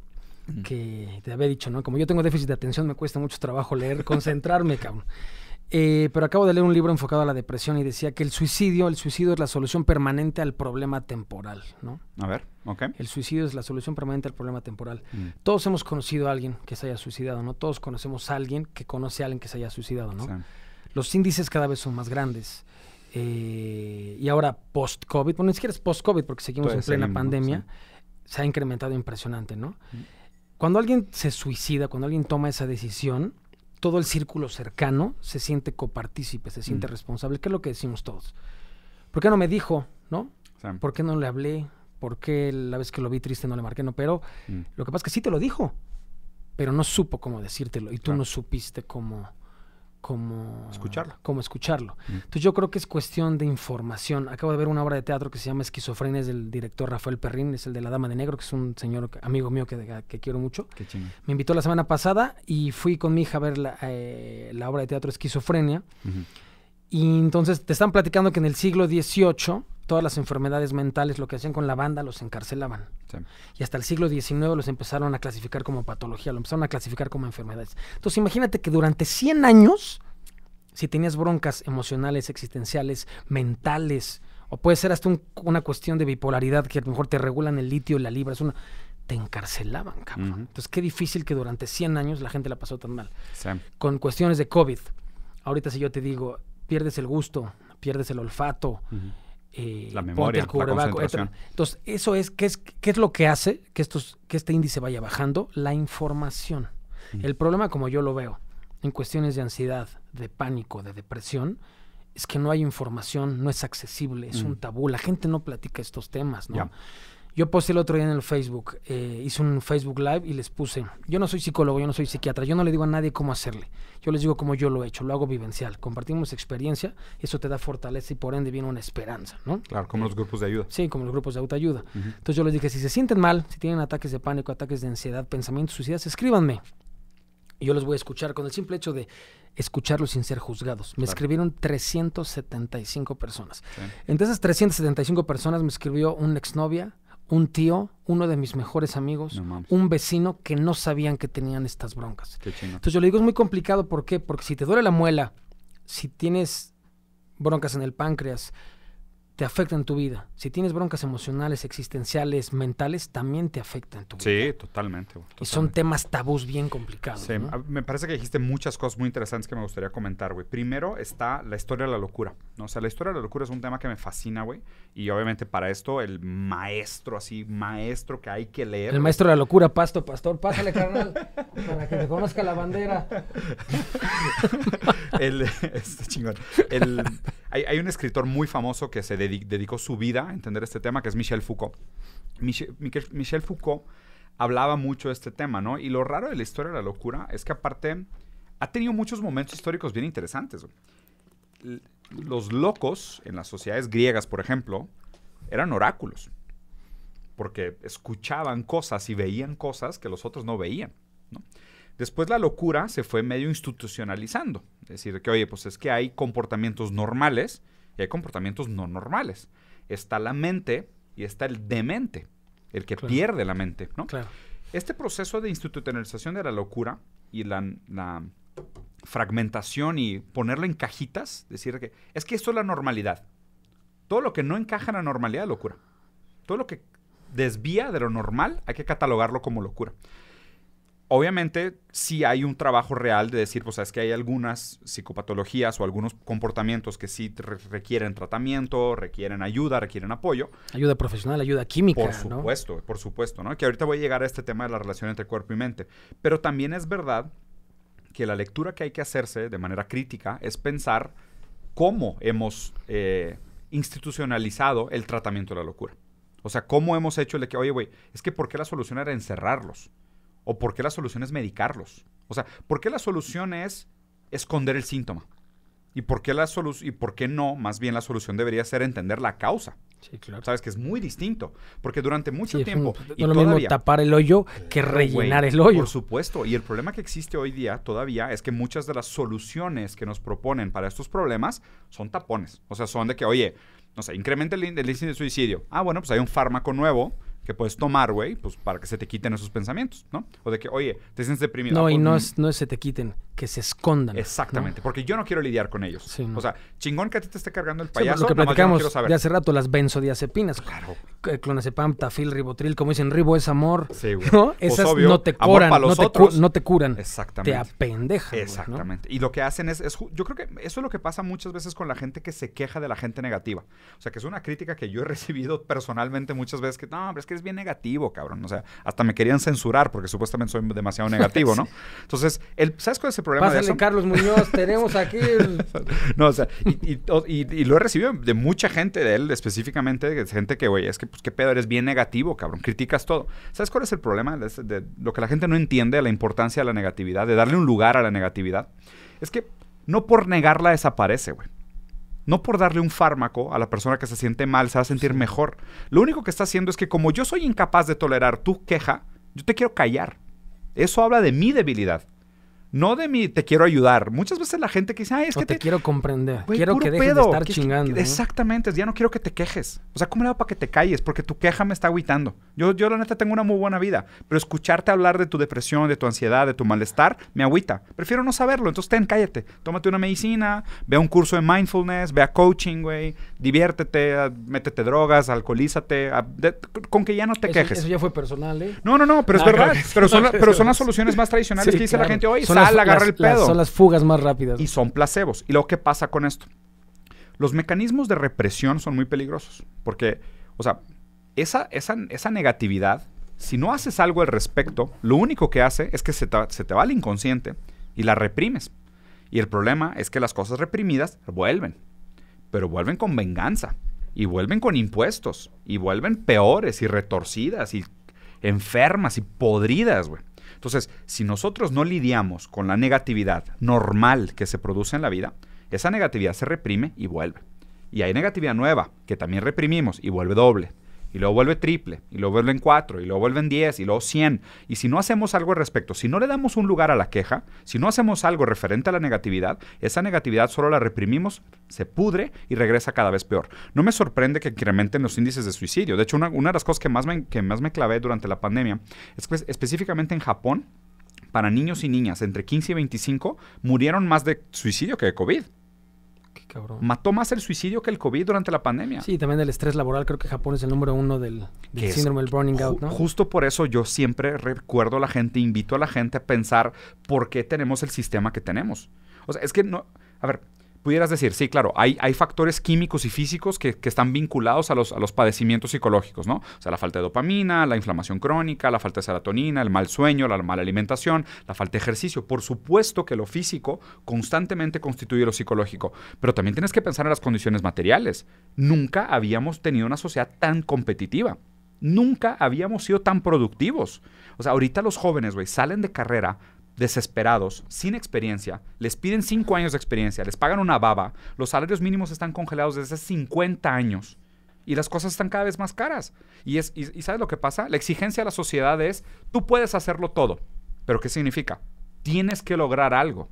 que te había dicho, ¿no? Como yo tengo déficit de atención, me cuesta mucho trabajo leer, concentrarme, cabrón. Eh, pero acabo de leer un libro enfocado a la depresión y decía que el suicidio, el suicidio es la solución permanente al problema temporal, ¿no? A ver, ok. El suicidio es la solución permanente al problema temporal. Mm. Todos hemos conocido a alguien que se haya suicidado, ¿no? Todos conocemos a alguien que conoce a alguien que se haya suicidado, ¿no? Sí. Los índices cada vez son más grandes. Eh, y ahora post-COVID, bueno, ni siquiera es post-COVID porque seguimos en plena seguimos, pandemia, se ha incrementado impresionante, ¿no? Cuando alguien se suicida, cuando alguien toma esa decisión, todo el círculo cercano se siente copartícipe, se siente Mm. responsable, que es lo que decimos todos. ¿Por qué no me dijo, no? ¿Por qué no le hablé? ¿Por qué la vez que lo vi triste no le marqué? No, pero Mm. lo que pasa es que sí te lo dijo, pero no supo cómo decírtelo y tú Claro. no supiste cómo, cómo Escucharlo. Cómo escucharlo. Mm. Entonces yo creo que es cuestión de información. Acabo de ver una obra de teatro que se llama Esquizofrenia, es del director Rafael Perrín, es el de La Dama de Negro, que es un señor amigo mío que, que quiero mucho. Qué. Me invitó la semana pasada y fui con mi hija a ver la, eh, la obra de teatro Esquizofrenia. Y entonces te están platicando que en el siglo XVIII todas las enfermedades mentales lo que hacían con la banda los encarcelaban. Sí. Y hasta el siglo XIX los empezaron a clasificar como patología, lo empezaron a clasificar como enfermedades. Entonces imagínate que durante 100 años, si tenías broncas emocionales, existenciales, mentales, o puede ser hasta un- una cuestión de bipolaridad que a lo mejor te regulan el litio y la libra, es una, te encarcelaban, cabrón. Entonces qué difícil que durante 100 años la gente la pasó tan mal Sí. con cuestiones de COVID. Ahorita si yo te digo, pierdes el gusto, pierdes el olfato. Eh, La memoria, el la concentración. Entonces, eso es, ¿qué es, qué es lo que hace que, estos, que este índice vaya bajando? La información. Ujú. El problema, como yo lo veo, en cuestiones de ansiedad, de pánico, de depresión, es que no hay información, no es accesible, es Mm. un tabú. La gente no platica estos temas, ¿no? Yo posté el otro día en el Facebook, eh, hice un Facebook Live y les puse, yo no soy psicólogo, yo no soy psiquiatra, yo no le digo a nadie cómo hacerle, yo les digo cómo yo lo he hecho, lo hago vivencial, compartimos experiencia, eso te da fortaleza y por ende viene una esperanza, ¿no? Claro, como los grupos de ayuda. Sí, como los grupos de autoayuda. Entonces yo les dije, si se sienten mal, si tienen ataques de pánico, ataques de ansiedad, pensamientos suicidas, escríbanme. Y yo los voy a escuchar con el simple hecho de escucharlos sin ser juzgados. Me Claro. escribieron 375 personas. Sí. Entre esas 375 personas me escribió una exnovia, un tío, uno de mis mejores amigos, No un vecino que no sabían que tenían estas broncas. Qué. Entonces yo le digo, es muy complicado, ¿por qué? Porque si te duele la muela, si tienes broncas en el páncreas, te afecta en tu vida. Si tienes broncas emocionales, existenciales, mentales, también te afecta en tu vida. Sí, totalmente. güey, Y son totalmente. temas tabús bien complicados. Sí, me parece que dijiste muchas cosas muy interesantes que me gustaría comentar, güey. Primero está la historia de la locura, ¿no? O sea, la historia de la locura es un tema que me fascina, güey. Y obviamente para esto, el maestro, así, maestro que hay que leer. El maestro de la locura, Pasto Pastor, pásale, carnal, para que te conozca la bandera. el, está chingón. El- hay, hay un escritor muy famoso que se dedi- dedicó su vida a entender este tema, que es Michel Foucault. Michel, Foucault hablaba mucho de este tema, ¿no? Y lo raro de la historia de la locura es que aparte ha tenido muchos momentos históricos bien interesantes. Los locos en las sociedades griegas, por ejemplo, eran oráculos. Porque escuchaban cosas y veían cosas que los otros no veían. Después la locura se fue medio institucionalizando. Es decir, que oye, pues es que hay comportamientos normales y hay comportamientos no normales. Está la mente y está el demente, el que Claro. pierde la mente, ¿no? Claro. Este proceso de institucionalización de la locura y la, la fragmentación y ponerlo en cajitas, decir que es que esto es la normalidad. Todo lo que no encaja en la normalidad es locura. Todo lo que desvía de lo normal hay que catalogarlo como locura. Obviamente, sí hay un trabajo real de decir, pues, es que hay algunas psicopatologías o algunos comportamientos que sí re- requieren tratamiento, requieren ayuda, requieren apoyo. Ayuda profesional, ayuda química, Por ¿no? supuesto, por supuesto, ¿no? Que ahorita voy a llegar a este tema de la relación entre cuerpo y mente. Pero también es verdad que la lectura que hay que hacerse de manera crítica es pensar cómo hemos eh, institucionalizado el tratamiento de la locura. O sea, cómo hemos hecho el de que, oye, güey, es que ¿por qué la solución era encerrarlos? ¿O por qué la solución es medicarlos? O sea, ¿por qué la solución es esconder el síntoma? ¿Y por qué, la solu- y por qué no? Más bien la solución debería ser entender la causa. Sí, claro. Sabes que es muy distinto. Porque durante mucho Sí, tiempo. un- y no es lo mismo tapar el hoyo que rellenar el hoyo. Por supuesto. Y el problema que existe hoy día todavía es que muchas de las soluciones que nos proponen para estos problemas son tapones. O sea, son de que, oye, no sé, incrementa el, el índice de suicidio. Ah, bueno, pues hay un fármaco nuevo que puedes tomar, güey, pues para que se te quiten esos pensamientos, ¿no? O de que, oye, te sientes deprimido. No, Ah, y pues, no mm, es, no es se te quiten, que se escondan. ¿no? Exactamente, porque yo no quiero lidiar con ellos. Sí, no. O sea, chingón que a ti te esté cargando el Sí, pues, payaso, lo que no platicamos saber. de hace rato, las benzodiazepinas. Claro. C- Clonazepam, tafil, ribotril, como dicen, ribo es amor. Sí, güey. ¿no? Pues, Esas obvio, no te curan, no te, cu- otros. no te curan. Exactamente. Te apendejan. güey, ¿no? Exactamente. Y lo que hacen es, yo creo que eso es lo que pasa muchas veces con la gente que se queja de la gente negativa. O sea, que es una crítica que yo he recibido personalmente muchas veces que, no, pero es que es bien negativo, cabrón. O sea, hasta me querían censurar porque supuestamente soy demasiado negativo, ¿no? Entonces, el, ¿sabes cuál es el Pásale? Carlos Muñoz, tenemos aquí el- No, o sea, y, y- o- y- y lo he recibido de mucha gente de él, específicamente, de gente que, güey, es que, pues, qué pedo, eres bien negativo, cabrón, criticas todo. ¿Sabes cuál es el problema? De lo que la gente no entiende, la importancia de la negatividad, de darle un lugar a la negatividad. Es que no por negarla desaparece, güey. No por darle un fármaco a la persona que se siente mal, se va a sentir mejor. Lo único que está haciendo es que como yo soy incapaz de tolerar tu queja, yo te quiero callar. Eso habla de mi debilidad. No de mi te quiero ayudar. Muchas veces la gente que dice, ay, es o que te, te, quiero comprender. Quiero que dejes pedo. de estar Que- chingando. ¿no? Exactamente, ya no quiero que te quejes. O sea, ¿cómo le hago para que te calles? Porque tu queja me está agüitando. Yo, yo la neta tengo una muy buena vida, pero escucharte hablar de tu depresión, de tu ansiedad, de tu malestar, me agüita. Prefiero no saberlo, entonces ten, cállate. Tómate una medicina, ve a un curso de mindfulness, ve a coaching, güey, diviértete, a- métete drogas, alcoholízate, a- de- con que ya no te Eso- quejes. Eso, ya fue personal, ¿eh? No, no, no, pero es Ah, verdad. claro. Pero son, la- pero son las soluciones más tradicionales Sí, que dice claro. la gente, Son sal, las- agarra las- el pedo las- son las fugas más rápidas. y son placebos. ¿Y luego qué pasa con esto? Los mecanismos de represión son muy peligrosos. Porque, o sea, esa, esa, esa negatividad, si no haces algo al respecto, lo único que hace es que se te, se te va al inconsciente y la reprimes. Y el problema es que las cosas reprimidas vuelven. Pero vuelven con venganza. Y vuelven con impuestos. Y vuelven peores y retorcidas y enfermas y podridas, güey. Entonces, si nosotros no lidiamos con la negatividad normal que se produce en la vida, esa negatividad se reprime y vuelve. Y hay negatividad nueva que también reprimimos y vuelve doble. Y luego vuelve triple, y luego vuelven cuatro, y luego vuelven diez, y luego cien. Y si no hacemos algo al respecto, si no le damos un lugar a la queja, si no hacemos algo referente a la negatividad, esa negatividad solo la reprimimos, se pudre y regresa cada vez peor. No me sorprende que incrementen los índices de suicidio. De hecho, una, una de las cosas que más, me, que más me clavé durante la pandemia es que específicamente en Japón, para niños y niñas entre 15 y 25, murieron más de suicidio que de COVID. Cabrón. Mató más el suicidio que el COVID durante la pandemia. Sí, también del estrés laboral. Creo que Japón es el número uno del, síndrome del burning out. Justo por eso yo siempre recuerdo a la gente, invito a la gente a pensar por qué tenemos el sistema que tenemos. O sea, es que no. A ver, pudieras decir, sí, claro, hay, hay factores químicos y físicos que, están vinculados a los, a los padecimientos psicológicos, ¿no? O sea, la falta de dopamina, la inflamación crónica, la falta de serotonina, el mal sueño, la mala alimentación, la falta de ejercicio. Por supuesto que lo físico constantemente constituye lo psicológico, pero también tienes que pensar en las condiciones materiales. Nunca habíamos tenido una sociedad tan competitiva. Nunca habíamos sido tan productivos. O sea, ahorita los jóvenes, güey, salen de carrera desesperados, sin experiencia, les piden cinco años de experiencia, les pagan una baba, los salarios mínimos están congelados desde hace 50 años y las cosas están cada vez más caras. Y, es, y, y ¿sabes lo que pasa? La exigencia de la sociedad es, tú puedes hacerlo todo, pero ¿qué significa? Tienes que lograr algo.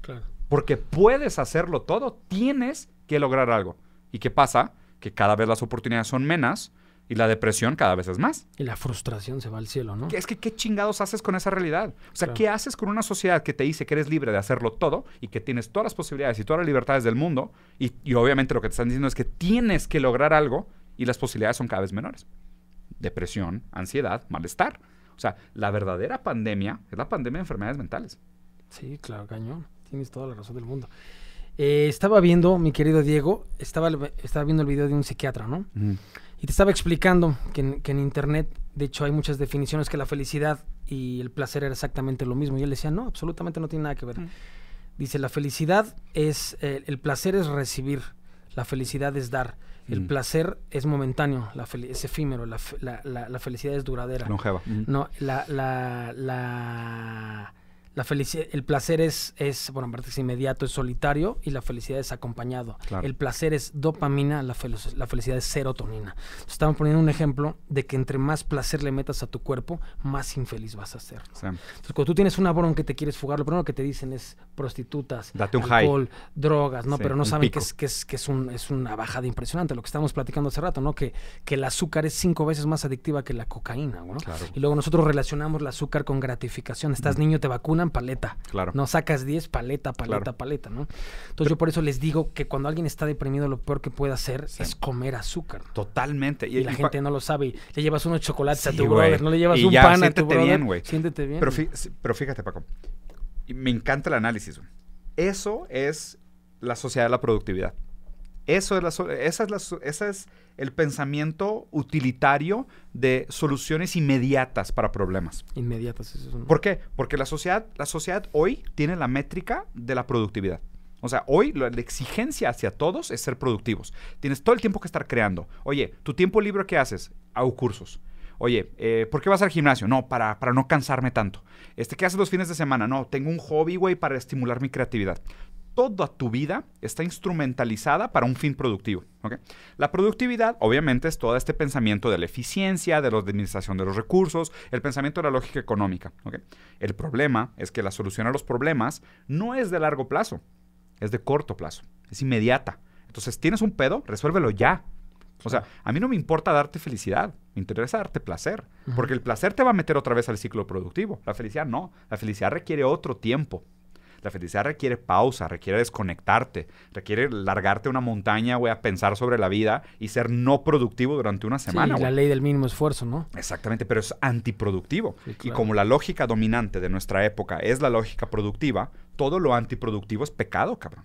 Claro. Porque puedes hacerlo todo, tienes que lograr algo. ¿Y qué pasa? Que cada vez las oportunidades son menos y la depresión cada vez es más. Y la frustración se va al cielo, ¿no? Es que, ¿qué chingados haces con esa realidad? O sea, Claro. ¿qué haces con una sociedad que te dice que eres libre de hacerlo todo y que tienes todas las posibilidades y todas las libertades del mundo? Y, y obviamente lo que te están diciendo es que tienes que lograr algo y las posibilidades son cada vez menores. Depresión, ansiedad, malestar. O sea, la verdadera pandemia es la pandemia de enfermedades mentales. Sí, claro, cañón. Tienes toda la razón del mundo. Eh, estaba viendo, mi querido Diego, estaba, estaba viendo el video de un psiquiatra, ¿no? Y te estaba explicando que en, que en internet, de hecho, hay muchas definiciones que la felicidad y el placer era exactamente lo mismo. Y él decía, no, absolutamente no tiene nada que ver. Mm. Dice, la felicidad es, eh, el placer es recibir, la felicidad es dar. El Mm. placer es momentáneo, la es efímero, la, fe- la- la- la felicidad es duradera. Longeva. No, la, la, felicidad, el placer es, es, bueno, aparte es inmediato, es solitario y la felicidad es acompañado. Claro. El placer es dopamina, la, fel- la felicidad es serotonina. Estamos poniendo un ejemplo de que entre más placer le metas a tu cuerpo, más infeliz vas a ser. Sí. Entonces, cuando tú tienes una bronca que te quieres fugar, lo primero que te dicen es prostitutas, Date un high. alcohol, drogas, ¿no? Sí, Pero no saben que, es, que, es, que es, un, es una bajada impresionante, lo que estábamos platicando hace rato, ¿no? Que, que el azúcar es cinco veces más adictiva que la cocaína, ¿no? Claro. Y luego nosotros relacionamos el azúcar con gratificación. Estás niño, te vacunan, paleta. Claro. No sacas 10, paleta, paleta, Claro. paleta, ¿no? Entonces yo por eso les digo que cuando alguien está deprimido, lo peor que puede hacer Sí. es comer azúcar. Totalmente. Y, la y gente no lo sabe. y Le llevas unos chocolates a tu brother, no le llevas Y un ya, pan a tu siéntete brother. bien, güey. Siéntete bien. Pero, güey. fí- sí, pero fíjate, Paco. Me encanta el análisis. Eso es la sociedad de la productividad. Eso es la, esa es la ese es el pensamiento utilitario de soluciones inmediatas para problemas. Inmediatas. Eso es un- ¿Por qué? Porque la sociedad, la sociedad hoy tiene la métrica de la productividad. O sea, hoy la, la exigencia hacia todos es ser productivos. Tienes todo el tiempo que estar creando. Oye, ¿tu tiempo libre qué haces? Hago cursos. Oye, eh, ¿por qué vas al gimnasio? No, para, para no cansarme tanto. Este, ¿Qué haces los fines de semana? No, tengo un hobby, güey, para estimular mi creatividad. Toda tu vida está instrumentalizada para un fin productivo. La productividad, obviamente, es todo este pensamiento de la eficiencia, de la administración de los recursos, el pensamiento de la lógica económica. El problema es que la solución a los problemas no es de largo plazo, es de corto plazo, es inmediata. Entonces, tienes un pedo, resuélvelo ya. O sea, a mí no me importa darte felicidad, me interesa darte placer, porque el placer te va a meter otra vez al ciclo productivo. La felicidad no, la felicidad requiere otro tiempo. La felicidad requiere pausa, requiere desconectarte, requiere largarte una montaña, güey, a pensar sobre la vida y ser no productivo durante una Sí, semana, la güey. ley del mínimo esfuerzo, ¿no? Exactamente, pero es antiproductivo. Sí, Y como la lógica dominante de nuestra época es la lógica productiva, todo lo antiproductivo es pecado, cabrón.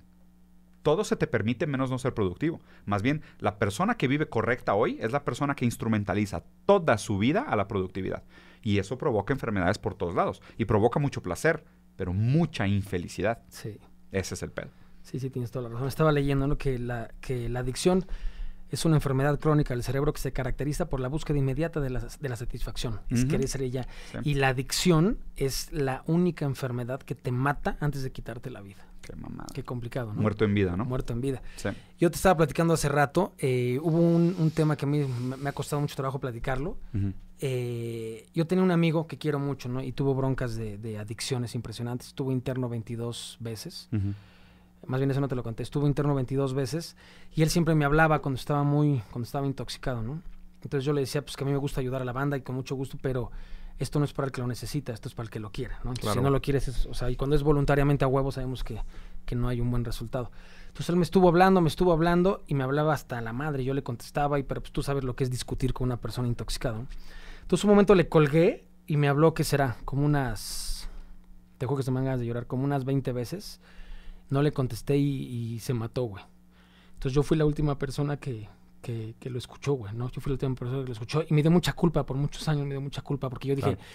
Todo se te permite menos no ser productivo. Más bien, la persona que vive correcta hoy es la persona que instrumentaliza toda su vida a la productividad. Y eso provoca enfermedades por todos lados. Y provoca mucho placer, pero mucha infelicidad. Sí. Ese es el pedo. Sí, sí, tienes toda la razón. Estaba leyendo ¿no? que, la, que la adicción es una enfermedad crónica del cerebro que se caracteriza por la búsqueda inmediata de la, de la satisfacción. Es querer ser ella. Sí. Y la adicción es la única enfermedad que te mata antes de quitarte la vida. Qué mamada. Qué complicado, ¿no? Muerto en vida, ¿no? Muerto en vida. Sí. Yo te estaba platicando hace rato, eh, hubo un, un tema que a mí me, me ha costado mucho trabajo platicarlo. Ujú. Eh, yo tenía un amigo que quiero mucho, ¿no? Y tuvo broncas de, de adicciones impresionantes. Estuvo interno 22 veces. Más bien eso no te lo conté. Estuvo interno 22 veces y él siempre me hablaba cuando estaba muy, cuando estaba intoxicado, ¿no? Entonces yo le decía, pues que a mí me gusta ayudar a la banda y con mucho gusto, pero esto no es para el que lo necesita, esto es para el que lo quiera, ¿no? Entonces, Claro. si no lo quieres, es- o sea, y cuando es voluntariamente a huevo sabemos que, que no hay un buen resultado. Entonces él me estuvo hablando, me estuvo hablando y me hablaba hasta la madre. Yo le contestaba, y pero pues tú sabes lo que es discutir con una persona intoxicada. ¿no? Entonces un momento le colgué y me habló, ¿qué será? Como unas, te juro que se me dan ganas de llorar, como unas 20 veces. No le contesté y, y se mató, güey. Entonces yo fui la última persona que, que, que lo escuchó, güey, ¿no? Yo fui la última persona que lo escuchó y me dio mucha culpa, por muchos años me dio mucha culpa, porque yo dije, Claro.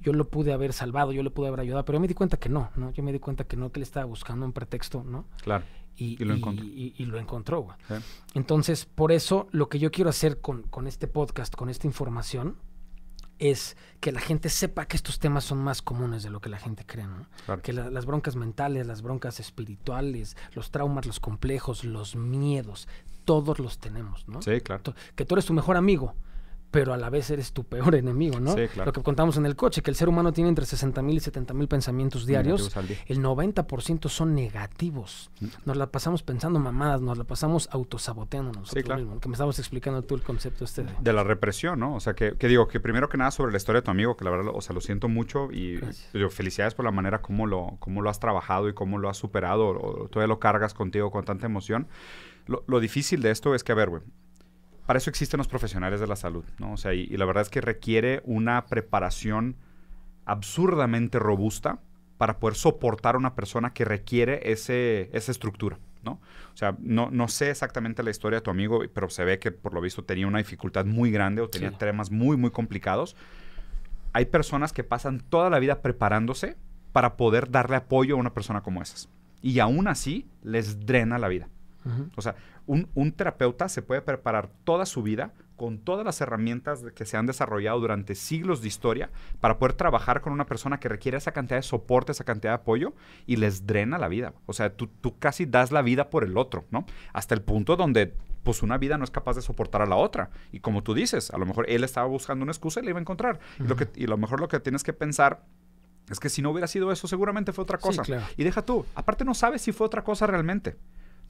yo lo pude haber salvado, yo le pude haber ayudado, pero yo me di cuenta que no, ¿no? Yo me di cuenta que no, que él estaba buscando un pretexto, ¿no? Claro. Y, Y lo encontró. y- y lo encontró, güey. Sí. Entonces, por eso lo que yo quiero hacer con, con este podcast, con esta información, es que la gente sepa que estos temas son más comunes de lo que la gente cree, ¿no? Claro. Que la- las broncas mentales, las broncas espirituales, los traumas, los complejos, los miedos, todos los tenemos, ¿no? Sí, claro. Que tú eres tu mejor amigo, pero a la vez eres tu peor enemigo, ¿no? Sí, claro. Lo que contamos en el coche, que el ser humano tiene entre 60 mil y 70 mil pensamientos diarios. Día. El 90% son negativos. Mm. Nos la pasamos pensando mamadas, nos la pasamos autosaboteándonos nosotros claro. mismos. Que me estabas explicando tú el concepto este de... De la represión, ¿no? O sea, que, que digo, que primero que nada sobre la historia de tu amigo, que la verdad, o sea, lo siento mucho y digo, felicidades por la manera como lo, cómo lo has trabajado y cómo lo has superado o, o todavía lo cargas contigo con tanta emoción. Lo, lo difícil de esto es que, a ver, güey, para eso existen los profesionales de la salud, ¿no? O sea, y, y la verdad es que requiere una preparación absurdamente robusta para poder soportar a una persona que requiere ese, esa estructura, ¿no? O sea, no, no sé exactamente la historia de tu amigo, pero se ve que por lo visto tenía una dificultad muy grande o tenía Sí. temas muy, muy complicados. Hay personas que pasan toda la vida preparándose para poder darle apoyo a una persona como esas. Y aún así les drena la vida. O sea, un, un, terapeuta se puede preparar toda su vida con todas las herramientas que se han desarrollado durante siglos de historia para poder trabajar con una persona que requiere esa cantidad de soporte, esa cantidad de apoyo y les drena la vida. O sea, tú, tú casi das la vida por el otro, ¿no? Hasta el punto donde pues una vida no es capaz de soportar a la otra. Y como tú dices, a lo mejor él estaba buscando una excusa y le iba a encontrar. y, lo que, y a lo mejor lo que tienes que pensar es que si no hubiera sido eso, seguramente fue otra cosa. Y deja tú, aparte no sabes si fue otra cosa realmente.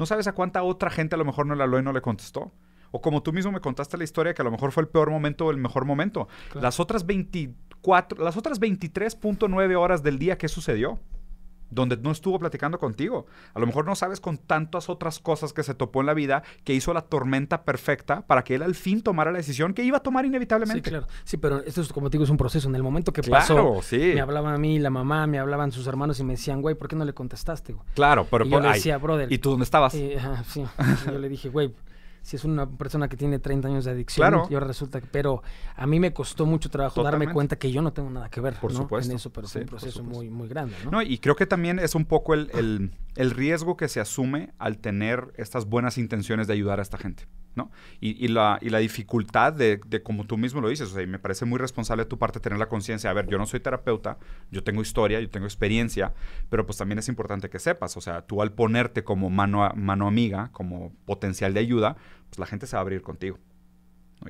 No sabes a cuánta otra gente a lo mejor no le habló y no le contestó. O como tú mismo me contaste la historia, que a lo mejor fue el peor momento o el mejor momento. Las otras 24, las otras 23.9 horas del día, ¿qué sucedió? Donde no estuvo platicando contigo. A lo mejor no sabes con tantas otras cosas que se topó en la vida que hizo la tormenta perfecta para que él al fin tomara la decisión que iba a tomar inevitablemente. Sí, claro. Sí, pero esto es, como te digo, es un proceso. En el momento que pasó, me hablaban a mí, la mamá, me hablaban sus hermanos y me decían, güey, ¿por qué no le contestaste? Claro, pero... Y yo le decía, brother... ¿Y tú dónde estabas? sí. yo le dije, güey si es una persona que tiene 30 años de adicción, claro. y ahora resulta que, pero a mí me costó mucho trabajo darme cuenta que yo no tengo nada que ver por supuesto. en eso, pero es un proceso muy, muy grande. ¿no? ¿no? y creo que también es un poco el, el, el riesgo que se asume al tener estas buenas intenciones de ayudar a esta gente. ¿No? Y, la, dificultad de, como tú mismo lo dices, y me parece muy responsable de tu parte tener la conciencia, a ver, yo no soy terapeuta, yo tengo historia, yo tengo experiencia, pero pues también es importante que sepas, o sea, tú al ponerte como mano, mano amiga, como potencial de ayuda, pues la gente se va a abrir contigo.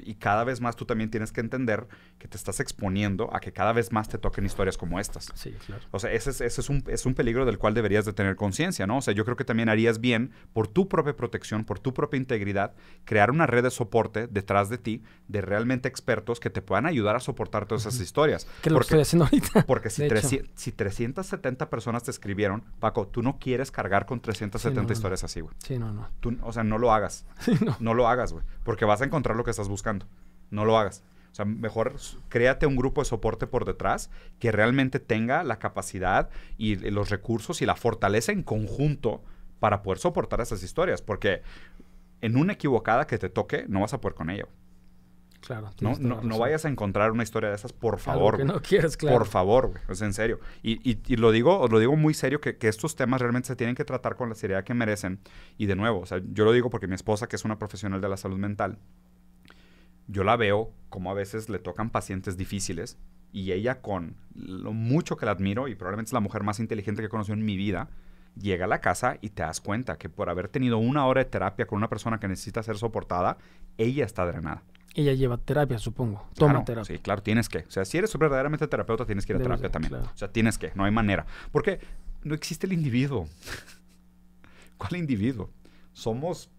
Y cada vez más tú también tienes que entender que te estás exponiendo a que cada vez más te toquen historias como estas. Sí, claro. O sea, ese, es, ese es, un, es un peligro del cual deberías de tener conciencia, ¿no? O sea, yo creo que también harías bien, por tu propia protección, por tu propia integridad, crear una red de soporte detrás de ti de realmente expertos que te puedan ayudar a soportar todas esas historias. Que lo estoy haciendo ahorita. Porque si, si 370 personas te escribieron, Paco, tú no quieres cargar con 370 historias así, güey. Sí, no, no. Tú, o sea, no lo hagas. Sí, no. no lo hagas, güey. Porque vas a encontrar lo que estás buscando. No lo hagas. O sea, mejor créate un grupo de soporte por detrás que realmente tenga la capacidad y los recursos y la fortaleza en conjunto para poder soportar esas historias. Porque en una equivocada que te toque, no vas a poder con ella. Claro. No, no, no, vayas a encontrar una historia de esas, por favor. que no quieres, claro. Por favor, güey. Es en serio. Y, y, y, lo digo, lo digo muy serio, que, que, estos temas realmente se tienen que tratar con la seriedad que merecen. Y de nuevo, o sea, yo lo digo porque mi esposa, que es una profesional de la salud mental, yo la veo como a veces le tocan pacientes difíciles y ella con lo mucho que la admiro y probablemente es la mujer más inteligente que he conocido en mi vida, llega a la casa y te das cuenta que por haber tenido una hora de terapia con una persona que necesita ser soportada, ella está drenada. Ella lleva terapia, supongo. Toma terapia. Sí, claro, tienes que. O sea, si eres verdaderamente terapeuta, tienes que ir a terapia también. O sea, tienes que, no hay manera. Porque no existe el individuo. ¿Cuál individuo? Somos,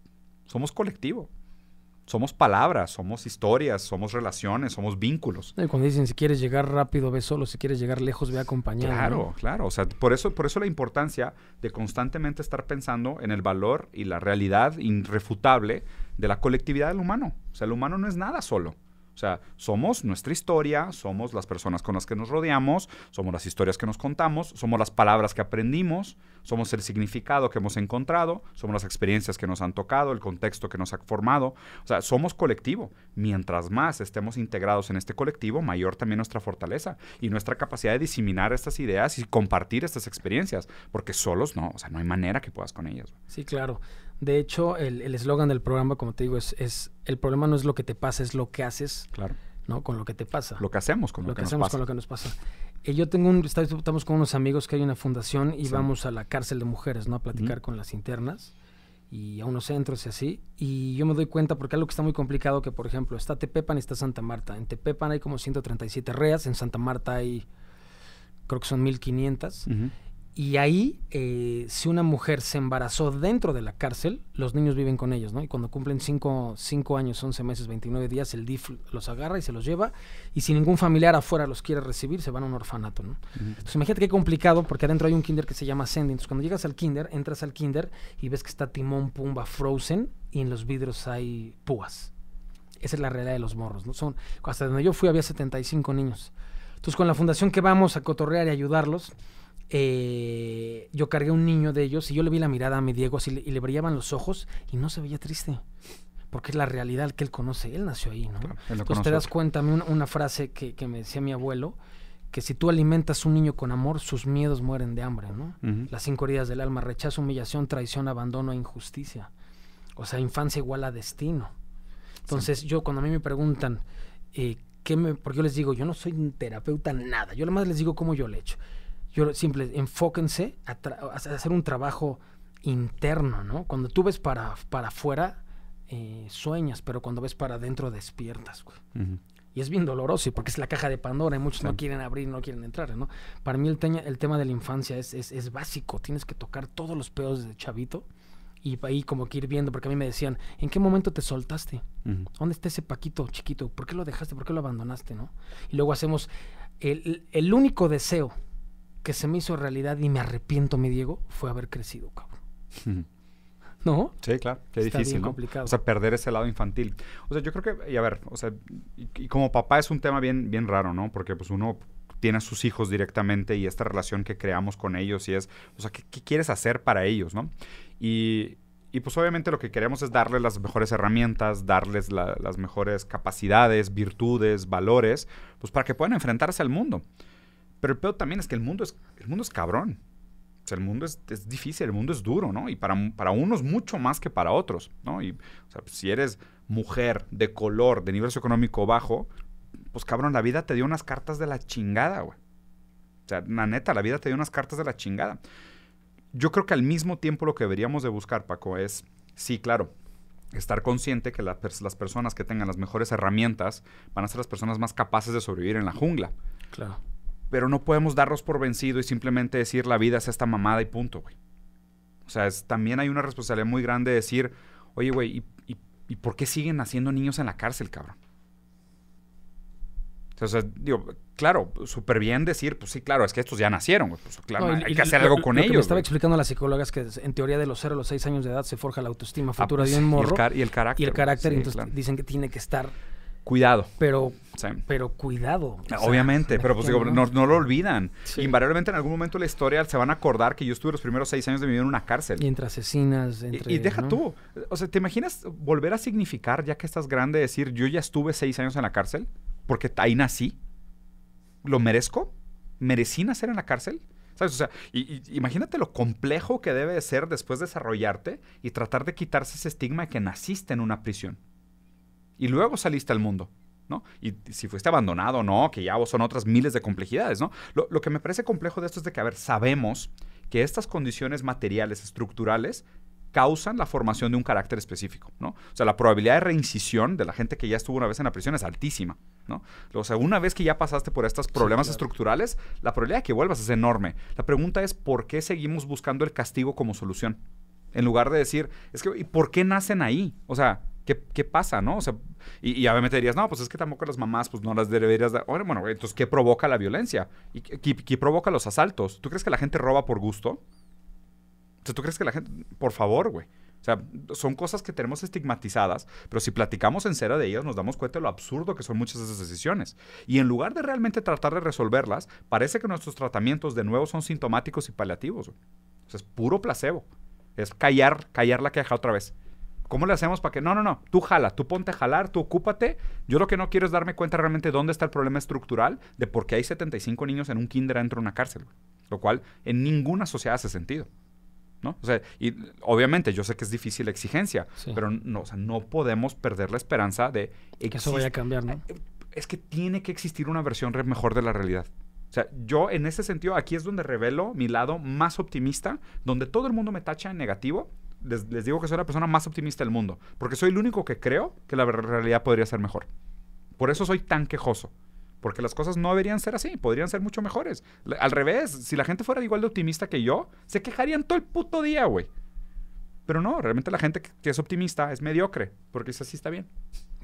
somos colectivo somos palabras, somos historias, somos relaciones, somos vínculos. Y cuando dicen si quieres llegar rápido, ve solo, si quieres llegar lejos, ve acompañado. Claro, claro. O sea, por eso, por eso la importancia de constantemente estar pensando en el valor y la realidad irrefutable de la colectividad del humano. O sea, el humano no es nada solo. O sea, somos nuestra historia, somos las personas con las que nos rodeamos, somos las historias que nos contamos, somos las palabras que aprendimos, somos el significado que hemos encontrado, somos las experiencias que nos han tocado, el contexto que nos ha formado. O sea, somos colectivo. Mientras más estemos integrados en este colectivo, mayor también nuestra fortaleza y nuestra capacidad de diseminar estas ideas y compartir estas experiencias, porque solos no, o sea, no hay manera que puedas con ellas. Sí, claro. De hecho, el eslogan del programa, como te digo, es, es, el problema no es lo que te pasa, es lo que haces. Claro. ¿no? Con lo que te pasa. Lo que hacemos con lo, que, hacemos con lo que nos pasa. Eh, yo tengo un, estamos con unos amigos que hay una fundación y vamos a la cárcel de mujeres, ¿no? A platicar con las internas y a unos centros y así. Y yo me doy cuenta, porque algo que está muy complicado, que por ejemplo, está Tepepan y está Santa Marta. En Tepepan hay como 137 reas, en Santa Marta hay, creo que son 1500. Y ahí, eh, si una mujer se embarazó dentro de la cárcel, los niños viven con ellos, ¿no? Y cuando cumplen 5 años, 11 meses, 29 días, el DIF los agarra y se los lleva. Y si ningún familiar afuera los quiere recibir, se van a un orfanato, ¿no? Entonces imagínate qué complicado, porque adentro hay un kinder que se llama Sandy. Entonces cuando llegas al kinder, entras al kinder y ves que está Timón, Pumba, Frozen y en los vidrios hay púas. Esa es la realidad de los morros, ¿no? Son, hasta donde yo fui había 75 niños. Entonces con la fundación que vamos a cotorrear y ayudarlos eh, yo cargué un niño de ellos y yo le vi la mirada a mi Diego así, y le brillaban los ojos y no se veía triste. Porque es la realidad que él conoce. Él nació ahí, ¿no? Entonces te das cuenta, una, una frase que, que, me decía mi abuelo, que si tú alimentas un niño con amor, sus miedos mueren de hambre, ¿no? Las cinco heridas del alma, rechazo, humillación, traición, abandono e injusticia. O sea, infancia igual a destino. Entonces, yo cuando a mí me preguntan, eh, ¿qué me, porque yo les digo, yo no soy un terapeuta, nada. Yo más les digo cómo yo le echo. Yo simple, enfóquense a, hacer un trabajo interno, ¿no? Cuando tú ves para, para afuera, eh, sueñas, pero cuando ves para adentro, despiertas, güey. Y es bien doloroso, porque es la caja de Pandora y muchos no quieren abrir, no quieren entrar, ¿no? Para mí el, el tema de la infancia es, es, es, básico. Tienes que tocar todos los pedos de chavito y ahí como que ir viendo, porque a mí me decían, ¿en qué momento te soltaste? ¿Dónde está ese Paquito chiquito? ¿Por qué lo dejaste? ¿Por qué lo abandonaste? ¿no? Y luego hacemos el, el único deseo que se me hizo realidad y me arrepiento, mi Diego, fue haber crecido, cabrón. ¿No? Sí, claro, qué difícil, ¿no? complicado. O sea, perder ese lado infantil. O sea, yo creo que, y a ver, o sea, y, como papá es un tema bien, bien raro, ¿no? Porque pues uno tiene a sus hijos directamente y esta relación que creamos con ellos y es, o sea, ¿qué, qué quieres hacer para ellos, no? Y, y pues obviamente lo que queremos es darles las mejores herramientas, darles las mejores capacidades, virtudes, valores, pues para que puedan enfrentarse al mundo. Pero el peor también es que el mundo es, el mundo es cabrón. O sea, el mundo es, es, difícil, el mundo es duro, ¿no? Y para, para unos mucho más que para otros, ¿no? Y, o sea, si eres mujer de color, de nivel socioeconómico bajo, pues cabrón, la vida te dio unas cartas de la chingada, güey. O sea, la neta, la vida te dio unas cartas de la chingada. Yo creo que al mismo tiempo lo que deberíamos de buscar, Paco, es, sí, claro, estar consciente que las personas que tengan las mejores herramientas van a ser las personas más capaces de sobrevivir en la jungla. Claro. Pero no podemos darlos por vencido y simplemente decir la vida es esta mamada y punto, güey. O sea, también hay una responsabilidad muy grande de decir, oye, güey, ¿y, y por qué siguen naciendo niños en la cárcel, cabrón? O sea, digo, claro, súper bien decir, pues sí, claro, es que estos ya nacieron, pues claro, hay que hacer algo con ellos. Lo que me estaba explicando a las psicólogas que en teoría de los 0 a los 6 años de edad se forja la autoestima ah, futura de un morro. Y el, carácter. Y el carácter, entonces dicen que tiene que estar Cuidado. Pero, pero cuidado. Obviamente, pero pues digo, no, lo olvidan. Invariablemente en algún momento de la historia se van a acordar que yo estuve los primeros seis años de mi vida en una cárcel. Y entre asesinas. y, deja tú. O sea, ¿te imaginas volver a significar, ya que estás grande, decir yo ya estuve seis años en la cárcel? Porque ahí nací. ¿Lo merezco? ¿Merecí nacer en la cárcel? ¿Sabes? O sea, imagínate lo complejo que debe de ser después de desarrollarte y tratar de quitarse ese estigma de que naciste en una prisión. Y luego saliste al mundo. ¿no? Y si fuiste abandonado o no, que ya son otras miles de complejidades, ¿no? Lo, lo, que me parece complejo de esto es de que, a ver, sabemos que estas condiciones materiales, estructurales, causan la formación de un carácter específico, ¿no? O sea, la probabilidad de reincisión de la gente que ya estuvo una vez en la prisión es altísima, ¿no? O sea, una vez que ya pasaste por estos problemas estructurales, la probabilidad de que vuelvas es enorme. La pregunta es, ¿por qué seguimos buscando el castigo como solución? En lugar de decir, es que, ¿y por qué nacen ahí? O sea, ¿qué, qué pasa, no? O sea, y, y obviamente dirías, no, pues es que tampoco las mamás, pues no las deberías dar. Bueno, entonces, ¿qué provoca la violencia? ¿Y qué, provoca los asaltos? ¿Tú crees que la gente roba por gusto? ¿tú crees que la gente... Por favor, güey. O sea, son cosas que tenemos estigmatizadas, pero si platicamos en serio de ellas nos damos cuenta de lo absurdo que son muchas de esas decisiones. Y en lugar de realmente tratar de resolverlas, parece que nuestros tratamientos de nuevo son sintomáticos y paliativos. O sea, es puro placebo. Es callar, callar la queja otra vez. ¿Cómo le hacemos para que... No, no, no, tú jala, tú ponte a jalar, tú ocúpate. Yo lo que no quiero es darme cuenta realmente dónde está el problema estructural de por qué hay 75 niños en un kinder dentro de una cárcel. Lo cual en ninguna sociedad hace sentido. ¿no? O sea, y obviamente yo sé que es difícil la exigencia, pero no, o sea, no podemos perder la esperanza de... Que eso vaya a cambiar, ¿no? Eh, es que tiene que existir una versión mejor de la realidad. O sea, yo en ese sentido, aquí es donde revelo mi lado más optimista, donde todo el mundo me tacha en negativo. Les, les digo que soy la persona más optimista del mundo, porque soy el único que creo que la realidad podría ser mejor. Por eso soy tan quejoso. Porque las cosas no deberían ser así, podrían ser mucho mejores. Al revés, si la gente fuera igual de optimista que yo, se quejarían todo el puto día, güey. Pero no, realmente la gente que es optimista es mediocre, porque es así está bien.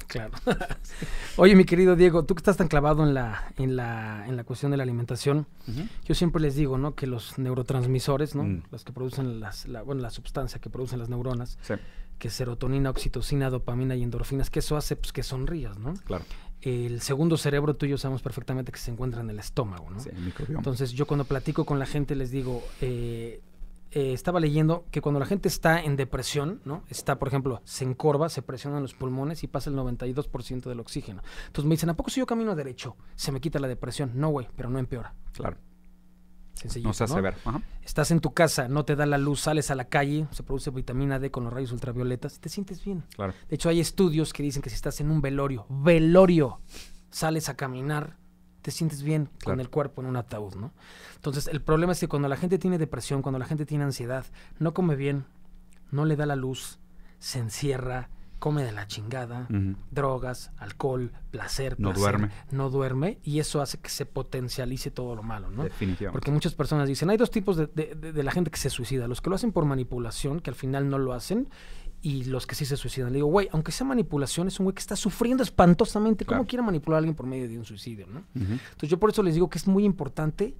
Claro. Oye, mi querido Diego, tú que estás tan clavado en la, en la, en la cuestión de la alimentación, yo siempre les digo, ¿no? Que los neurotransmisores, ¿no? Mm. Los que producen las, la, bueno, la sustancia que producen las neuronas, que serotonina, oxitocina, dopamina y endorfinas, que eso hace pues, que sonrías, ¿no? Claro el segundo cerebro tuyo sabemos perfectamente que se encuentra en el estómago, ¿no? Sí, el microbioma. Entonces yo cuando platico con la gente les digo, eh, eh, estaba leyendo que cuando la gente está en depresión, ¿no? Está, por ejemplo, se encorva, se presionan los pulmones y pasa el 92% del oxígeno. Entonces me dicen, ¿a poco si yo camino derecho se me quita la depresión? No, güey, pero no empeora. Claro. Sencillito, No se hace ¿no? ver. Ajá. Estás en tu casa, no te da la luz, sales a la calle, se produce vitamina D con los rayos ultravioletas y te sientes bien. Claro. De hecho, hay estudios que dicen que si estás en un velorio, velorio, sales a caminar, te sientes bien con el cuerpo en un ataúd, ¿no? Entonces, el problema es que cuando la gente tiene depresión, cuando la gente tiene ansiedad, no come bien, no le da la luz, se encierra, come de la chingada, drogas, alcohol, placer, No placer, duerme. no duerme y eso hace que se potencialice todo lo malo, ¿no? Definitivamente. Porque muchas personas dicen, hay dos tipos de, de- de- de la gente que se suicida, los que lo hacen por manipulación, que al final no lo hacen, y los que sí se suicidan. Le digo, güey, aunque sea manipulación, es un güey que está sufriendo espantosamente. ¿Cómo Claro. quiere manipular a alguien por medio de un suicidio? ¿no? Entonces yo por eso les digo que es muy importante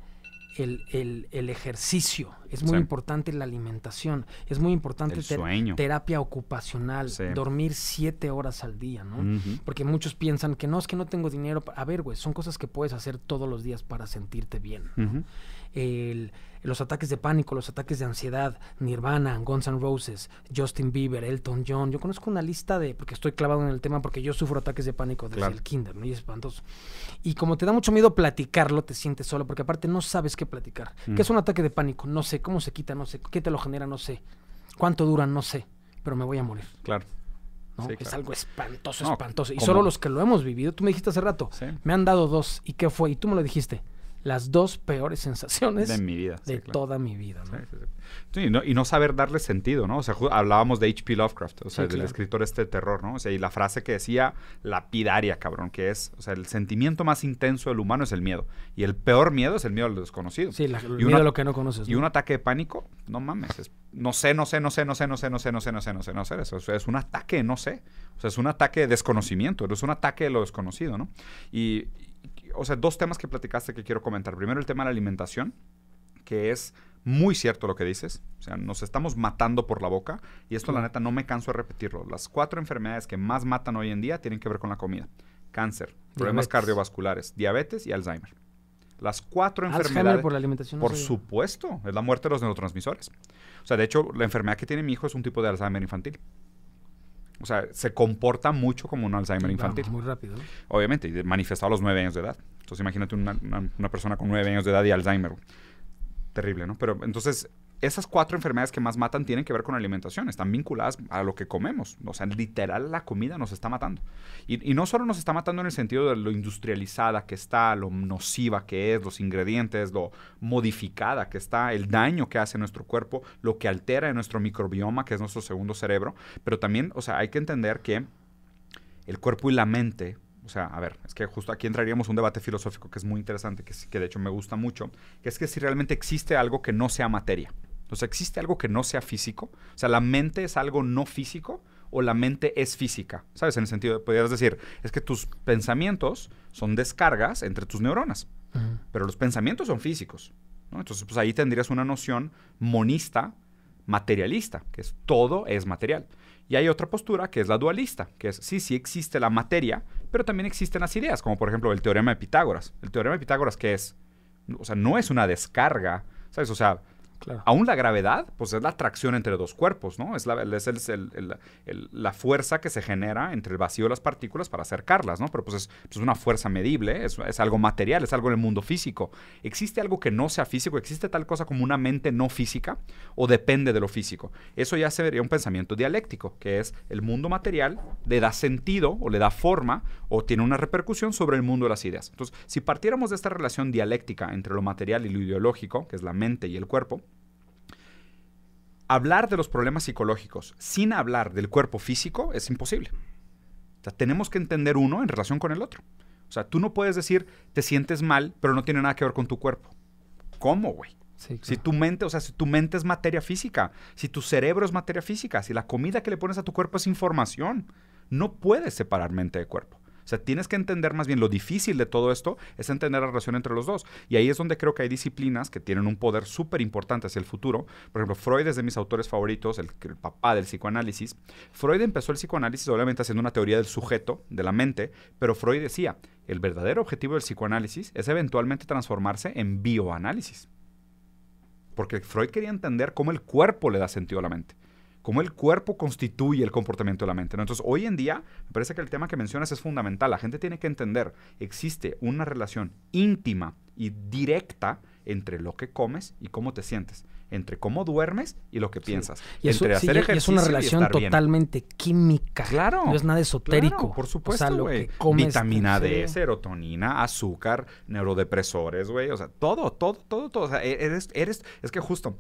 el, el- el ejercicio, es muy Sí. importante la alimentación, es muy importante ter- sueño. terapia ocupacional, Sí. dormir siete horas al día, ¿no? Porque muchos piensan que no, es que no tengo dinero. pa-". A ver, güey, son cosas que puedes hacer todos los días para sentirte bien. ¿no? El- los ataques de pánico, los ataques de ansiedad, Nirvana, Guns N' Roses, Justin Bieber, Elton John. Yo conozco una lista de, porque estoy clavado en el tema, porque yo sufro ataques de pánico desde Claro. el kinder, ¿no? Y es espantoso. Y como te da mucho miedo platicarlo, te sientes solo, porque aparte no sabes qué platicar. Mm. ¿Qué es un ataque de pánico? No sé. ¿Cómo se quita? No sé. ¿Qué te lo genera? No sé. ¿Cuánto dura? No sé. Pero me voy a morir. Claro. ¿no? Sí, Es algo espantoso, No, espantoso. Y solo los que lo hemos vivido, tú me dijiste hace rato, Sí. me han dado dos. ¿Y qué fue? Y tú me lo dijiste. Las dos peores sensaciones De mi vida. de sí, claro. toda mi vida. ¿no? Sí, sí, y, no, y no saber darle sentido, ¿no? O sea, hablábamos de H.P. Lovecraft, o sea, del claro. escritor este de terror, ¿no? O sea, y la frase que decía, lapidaria, cabrón, que es, o sea, el sentimiento más intenso del humano es el miedo. Y el peor miedo es el miedo al desconocido. Sí, la, el Y miedo una- a lo que no conoces. Y ¿no? un ataque de pánico, no mames, es- no sé, no sé, no sé, no sé, no sé, no sé, no sé, no sé, no sé, no sé, eso es, es un ataque, no sé. O sea, es un ataque de desconocimiento, es un ataque de lo desconocido, ¿no? Y- o sea, dos temas que platicaste que quiero comentar. Primero, el tema de la alimentación, que es muy cierto lo que dices. O sea, nos estamos matando por la boca. Y esto, la neta, no me canso de repetirlo. Las cuatro enfermedades que más matan hoy en día tienen que ver con la comida. Cáncer, problemas Diabetes. cardiovasculares, diabetes y Alzheimer. Las cuatro Alzheimer enfermedades... por la alimentación. no Por sabía. supuesto, es la muerte de los neurotransmisores. O sea, de hecho, la enfermedad que tiene mi hijo es un tipo de Alzheimer infantil. O sea, se comporta mucho como un Alzheimer infantil. vamos, muy rápido. Obviamente, y manifestado a los nueve años de edad. Entonces, imagínate una, una- una persona con nueve años de edad y Alzheimer. Terrible, ¿no? Pero entonces, esas cuatro enfermedades que más matan tienen que ver con alimentación. Están vinculadas a lo que comemos. O sea, literal, la comida nos está matando. Y, no solo nos está matando en el sentido de lo industrializada que está, lo nociva que es, los ingredientes, lo modificada que está, el daño que hace nuestro cuerpo, lo que altera en nuestro microbioma, que es nuestro segundo cerebro. Pero también, o sea, hay que entender que el cuerpo y la mente, o sea, a ver, es que justo aquí entraríamos un debate filosófico que es muy interesante, que, que de hecho me gusta mucho, que es que si realmente existe algo que no sea materia, o sea, existe algo que no sea físico, o sea, la mente es algo no físico o la mente es física, ¿sabes? En el sentido, de, podrías decir, es que tus pensamientos son descargas entre tus neuronas, pero los pensamientos son físicos, ¿no? Entonces, pues ahí tendrías una noción monista, materialista, que es todo es material. Y hay otra postura que es la dualista, que es sí, sí existe la materia, pero también existen las ideas, como por ejemplo el teorema de Pitágoras. El teorema de Pitágoras, que es? O sea, no es una descarga, ¿sabes? O sea, Aún la gravedad, pues es la atracción entre dos cuerpos, ¿no? Es, la, es la fuerza que se genera entre el vacío y las partículas para acercarlas, ¿no? Pero pues es, pues, es una fuerza medible, es, es algo material, es algo en el mundo físico. ¿Existe algo que no sea físico? ¿Existe tal cosa como una mente no física? ¿O depende de lo físico? Eso ya sería un pensamiento dialéctico, que es el mundo material le da sentido o le da forma o tiene una repercusión sobre el mundo de las ideas. Entonces, si partiéramos de esta relación dialéctica entre lo material y lo ideológico, que es la mente y el cuerpo, hablar de los problemas psicológicos sin hablar del cuerpo físico es imposible. O sea, tenemos que entender uno en relación con el otro. O sea, tú no puedes decir te sientes mal, pero no tiene nada que ver con tu cuerpo. ¿Cómo, güey? Sí, Si tu mente, o sea, si tu mente es materia física, si tu cerebro es materia física, si la comida que le pones a tu cuerpo es información, no puedes separar mente de cuerpo. O sea, tienes que entender más bien lo difícil de todo esto es entender la relación entre los dos. Y ahí es donde creo que hay disciplinas que tienen un poder súper importante hacia el futuro. Por ejemplo, Freud es de mis autores favoritos, el, el papá del psicoanálisis. Freud empezó el psicoanálisis obviamente haciendo una teoría del sujeto, de la mente, pero Freud decía, el verdadero objetivo del psicoanálisis es eventualmente transformarse en bioanálisis. Porque Freud quería entender cómo el cuerpo le da sentido a la mente, cómo el cuerpo constituye el comportamiento de la mente. Entonces, hoy en día, me parece que el tema que mencionas es fundamental. La gente tiene que entender, existe una relación íntima y directa entre lo que comes y cómo te sientes, entre cómo duermes y lo que piensas, Y eso, entre sí, hacer y- y ejercicio es una y relación bien. totalmente química. Claro. No es nada esotérico. Claro, por supuesto, O sea, lo que comes. Vitamina D, sí. serotonina, azúcar, neurodepresores, güey. O sea, todo, todo, todo, todo. O sea, e- eres, eres, es que justo.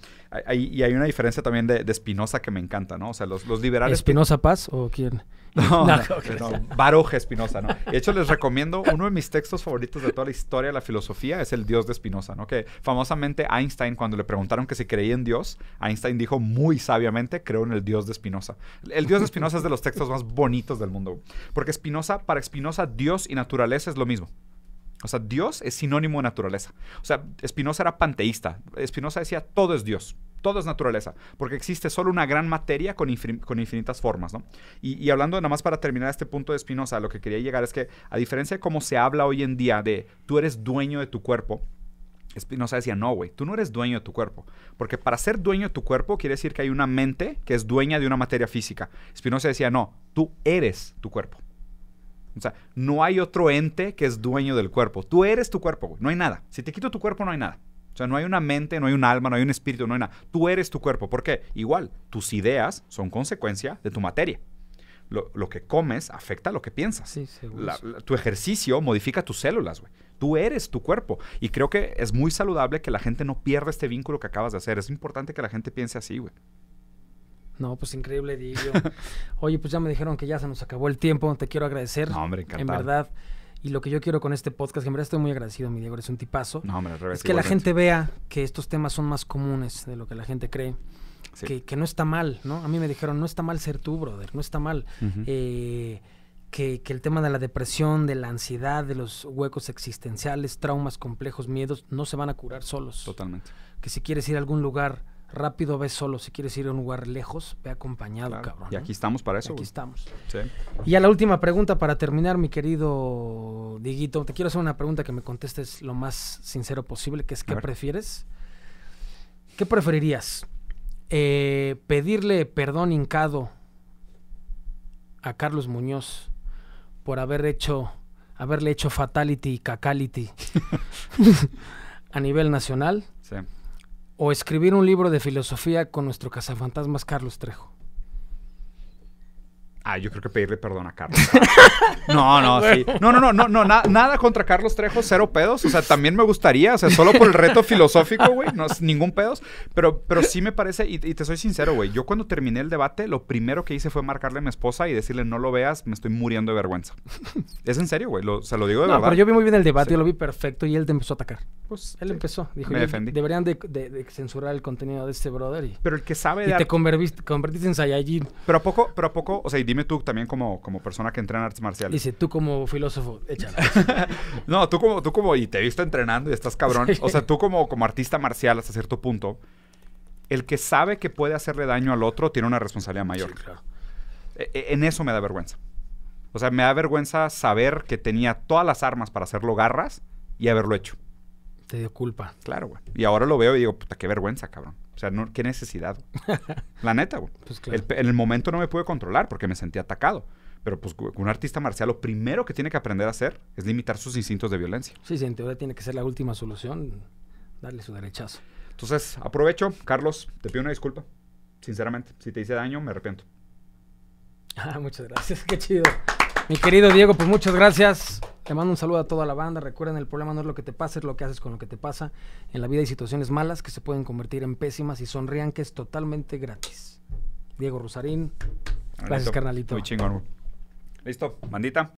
hay- y hay una diferencia también de, de Spinoza que me encanta, ¿no? O sea, los, los liberales. ¿Espinosa Paz o quién? No, No, no, ok. no, Baruch Espinosa, ¿no? De hecho, les recomiendo uno de mis textos favoritos de toda la historia de la filosofía, es el Dios de Espinosa, ¿no? Que famosamente Einstein, cuando le preguntaron que si creía en Dios, Einstein dijo muy sabiamente, creo en el Dios de Espinosa. El Dios de Espinosa es de los textos más bonitos del mundo, porque Espinosa, para Espinosa, Dios y naturaleza es lo mismo. O sea, Dios es sinónimo de naturaleza. O sea, Spinoza era panteísta. Spinoza decía, todo es Dios, todo es naturaleza, porque existe solo una gran materia con, infin- con infinitas formas, ¿no? Y, y hablando nada más para terminar este punto de Spinoza, lo que quería llegar es que, a diferencia de cómo se habla hoy en día de tú eres dueño de tu cuerpo, Spinoza decía, no, güey, tú no eres dueño de tu cuerpo. Porque para ser dueño de tu cuerpo quiere decir que hay una mente que es dueña de una materia física. Spinoza decía, no, tú eres tu cuerpo. O sea, no hay otro ente que es dueño del cuerpo. Tú eres tu cuerpo, güey. No hay nada. Si te quito tu cuerpo, no hay nada. O sea, no hay una mente, no hay un alma, no hay un espíritu, no hay nada. Tú eres tu cuerpo. ¿Por qué? Igual, tus ideas son consecuencia de tu materia. Lo, lo que comes afecta a lo que piensas. Sí, seguro. La- la- tu ejercicio modifica tus células, güey. Tú eres tu cuerpo. Y creo que es muy saludable que la gente no pierda este vínculo que acabas de hacer. Es importante que la gente piense así, güey. No, pues increíble, Diego. Oye, pues ya me dijeron que ya se nos acabó el tiempo. Te quiero agradecer. No, hombre, en encantado. verdad. Y lo que yo quiero con este podcast, que en verdad estoy muy agradecido, mi Diego, eres un tipazo. No, al revés. es que la gente vea que estos temas son más comunes de lo que la gente cree. Sí. Que, que no está mal, ¿no? A mí me dijeron, no está mal ser tú, brother, no está mal. Eh, que, que el tema de la depresión, de la ansiedad, de los huecos existenciales, traumas complejos, miedos, no se van a curar solos. Totalmente. Que si quieres ir a algún lugar rápido, ve solo. Si quieres ir a un lugar lejos, ve acompañado, Claro. cabrón. Y ¿no? aquí estamos para eso, Aquí güey. estamos. Sí. Y ya la última pregunta para terminar, mi querido Diguito. Te quiero hacer una pregunta que me contestes lo más sincero posible, que es ¿qué prefieres? ¿Qué preferirías? Eh, ¿Pedirle perdón hincado a Carlos Muñoz por haber hecho, haberle hecho fatality y cacality a nivel nacional? Sí. ¿O escribir un libro de filosofía con nuestro cazafantasmas Carlos Trejo? Ah, yo creo que pedirle perdón a Carlos. No, no, sí. No, no, no, no, no na- nada contra Carlos Trejo, cero pedos. O sea, también me gustaría, o sea, solo por el reto filosófico, güey, no es ningún pedos. Pero, pero sí me parece, y, y te soy sincero, güey, yo cuando terminé el debate, lo primero que hice fue marcarle a mi esposa y decirle, no lo veas, me estoy muriendo de vergüenza. Es en serio, güey, lo- se lo digo de No, verdad. pero yo vi muy bien el debate, Sí. yo lo vi perfecto y él te empezó a atacar. Pues, Él sí. empezó, dijo, Me "Yo- defendí. deberían de, de- de censurar el contenido de este brother y, Pero el que sabe y de te convertiste, convertiste en Saiyajin. Pero a poco, pero a poco, o sea, y dime tú también como, como persona que entrena artes marciales. Dice, tú como filósofo, échala. No, tú como, tú como, y te he visto entrenando y estás cabrón. Sí. O sea, tú como, como artista marcial hasta cierto punto, el que sabe que puede hacerle daño al otro tiene una responsabilidad mayor. Sí, claro. E- e- En eso me da vergüenza. O sea, me da vergüenza saber que tenía todas las armas para hacerlo garras y haberlo hecho. Te dio culpa. Claro, güey. Y ahora lo veo y digo, puta, qué vergüenza, cabrón. O sea, no, qué necesidad. La neta, güey. Pues claro. El pe- en el momento no me pude controlar porque me sentí atacado. Pero pues un artista marcial lo primero que tiene que aprender a hacer es limitar sus instintos de violencia. Sí, sí, en teoría tiene que ser la última solución, darle su derechazo. Entonces, aprovecho, Carlos, te pido una disculpa. Sinceramente, si te hice daño, me arrepiento. Ah, muchas gracias, qué chido. Mi querido Diego, pues muchas gracias. Te mando un saludo a toda la banda. Recuerden, el problema no es lo que te pasa, es lo que haces con lo que te pasa. En la vida hay situaciones malas que se pueden convertir en pésimas y sonrían que es totalmente gratis. Diego Rosarín, Gracias, carnalito. Muy chingón. Listo, bandita.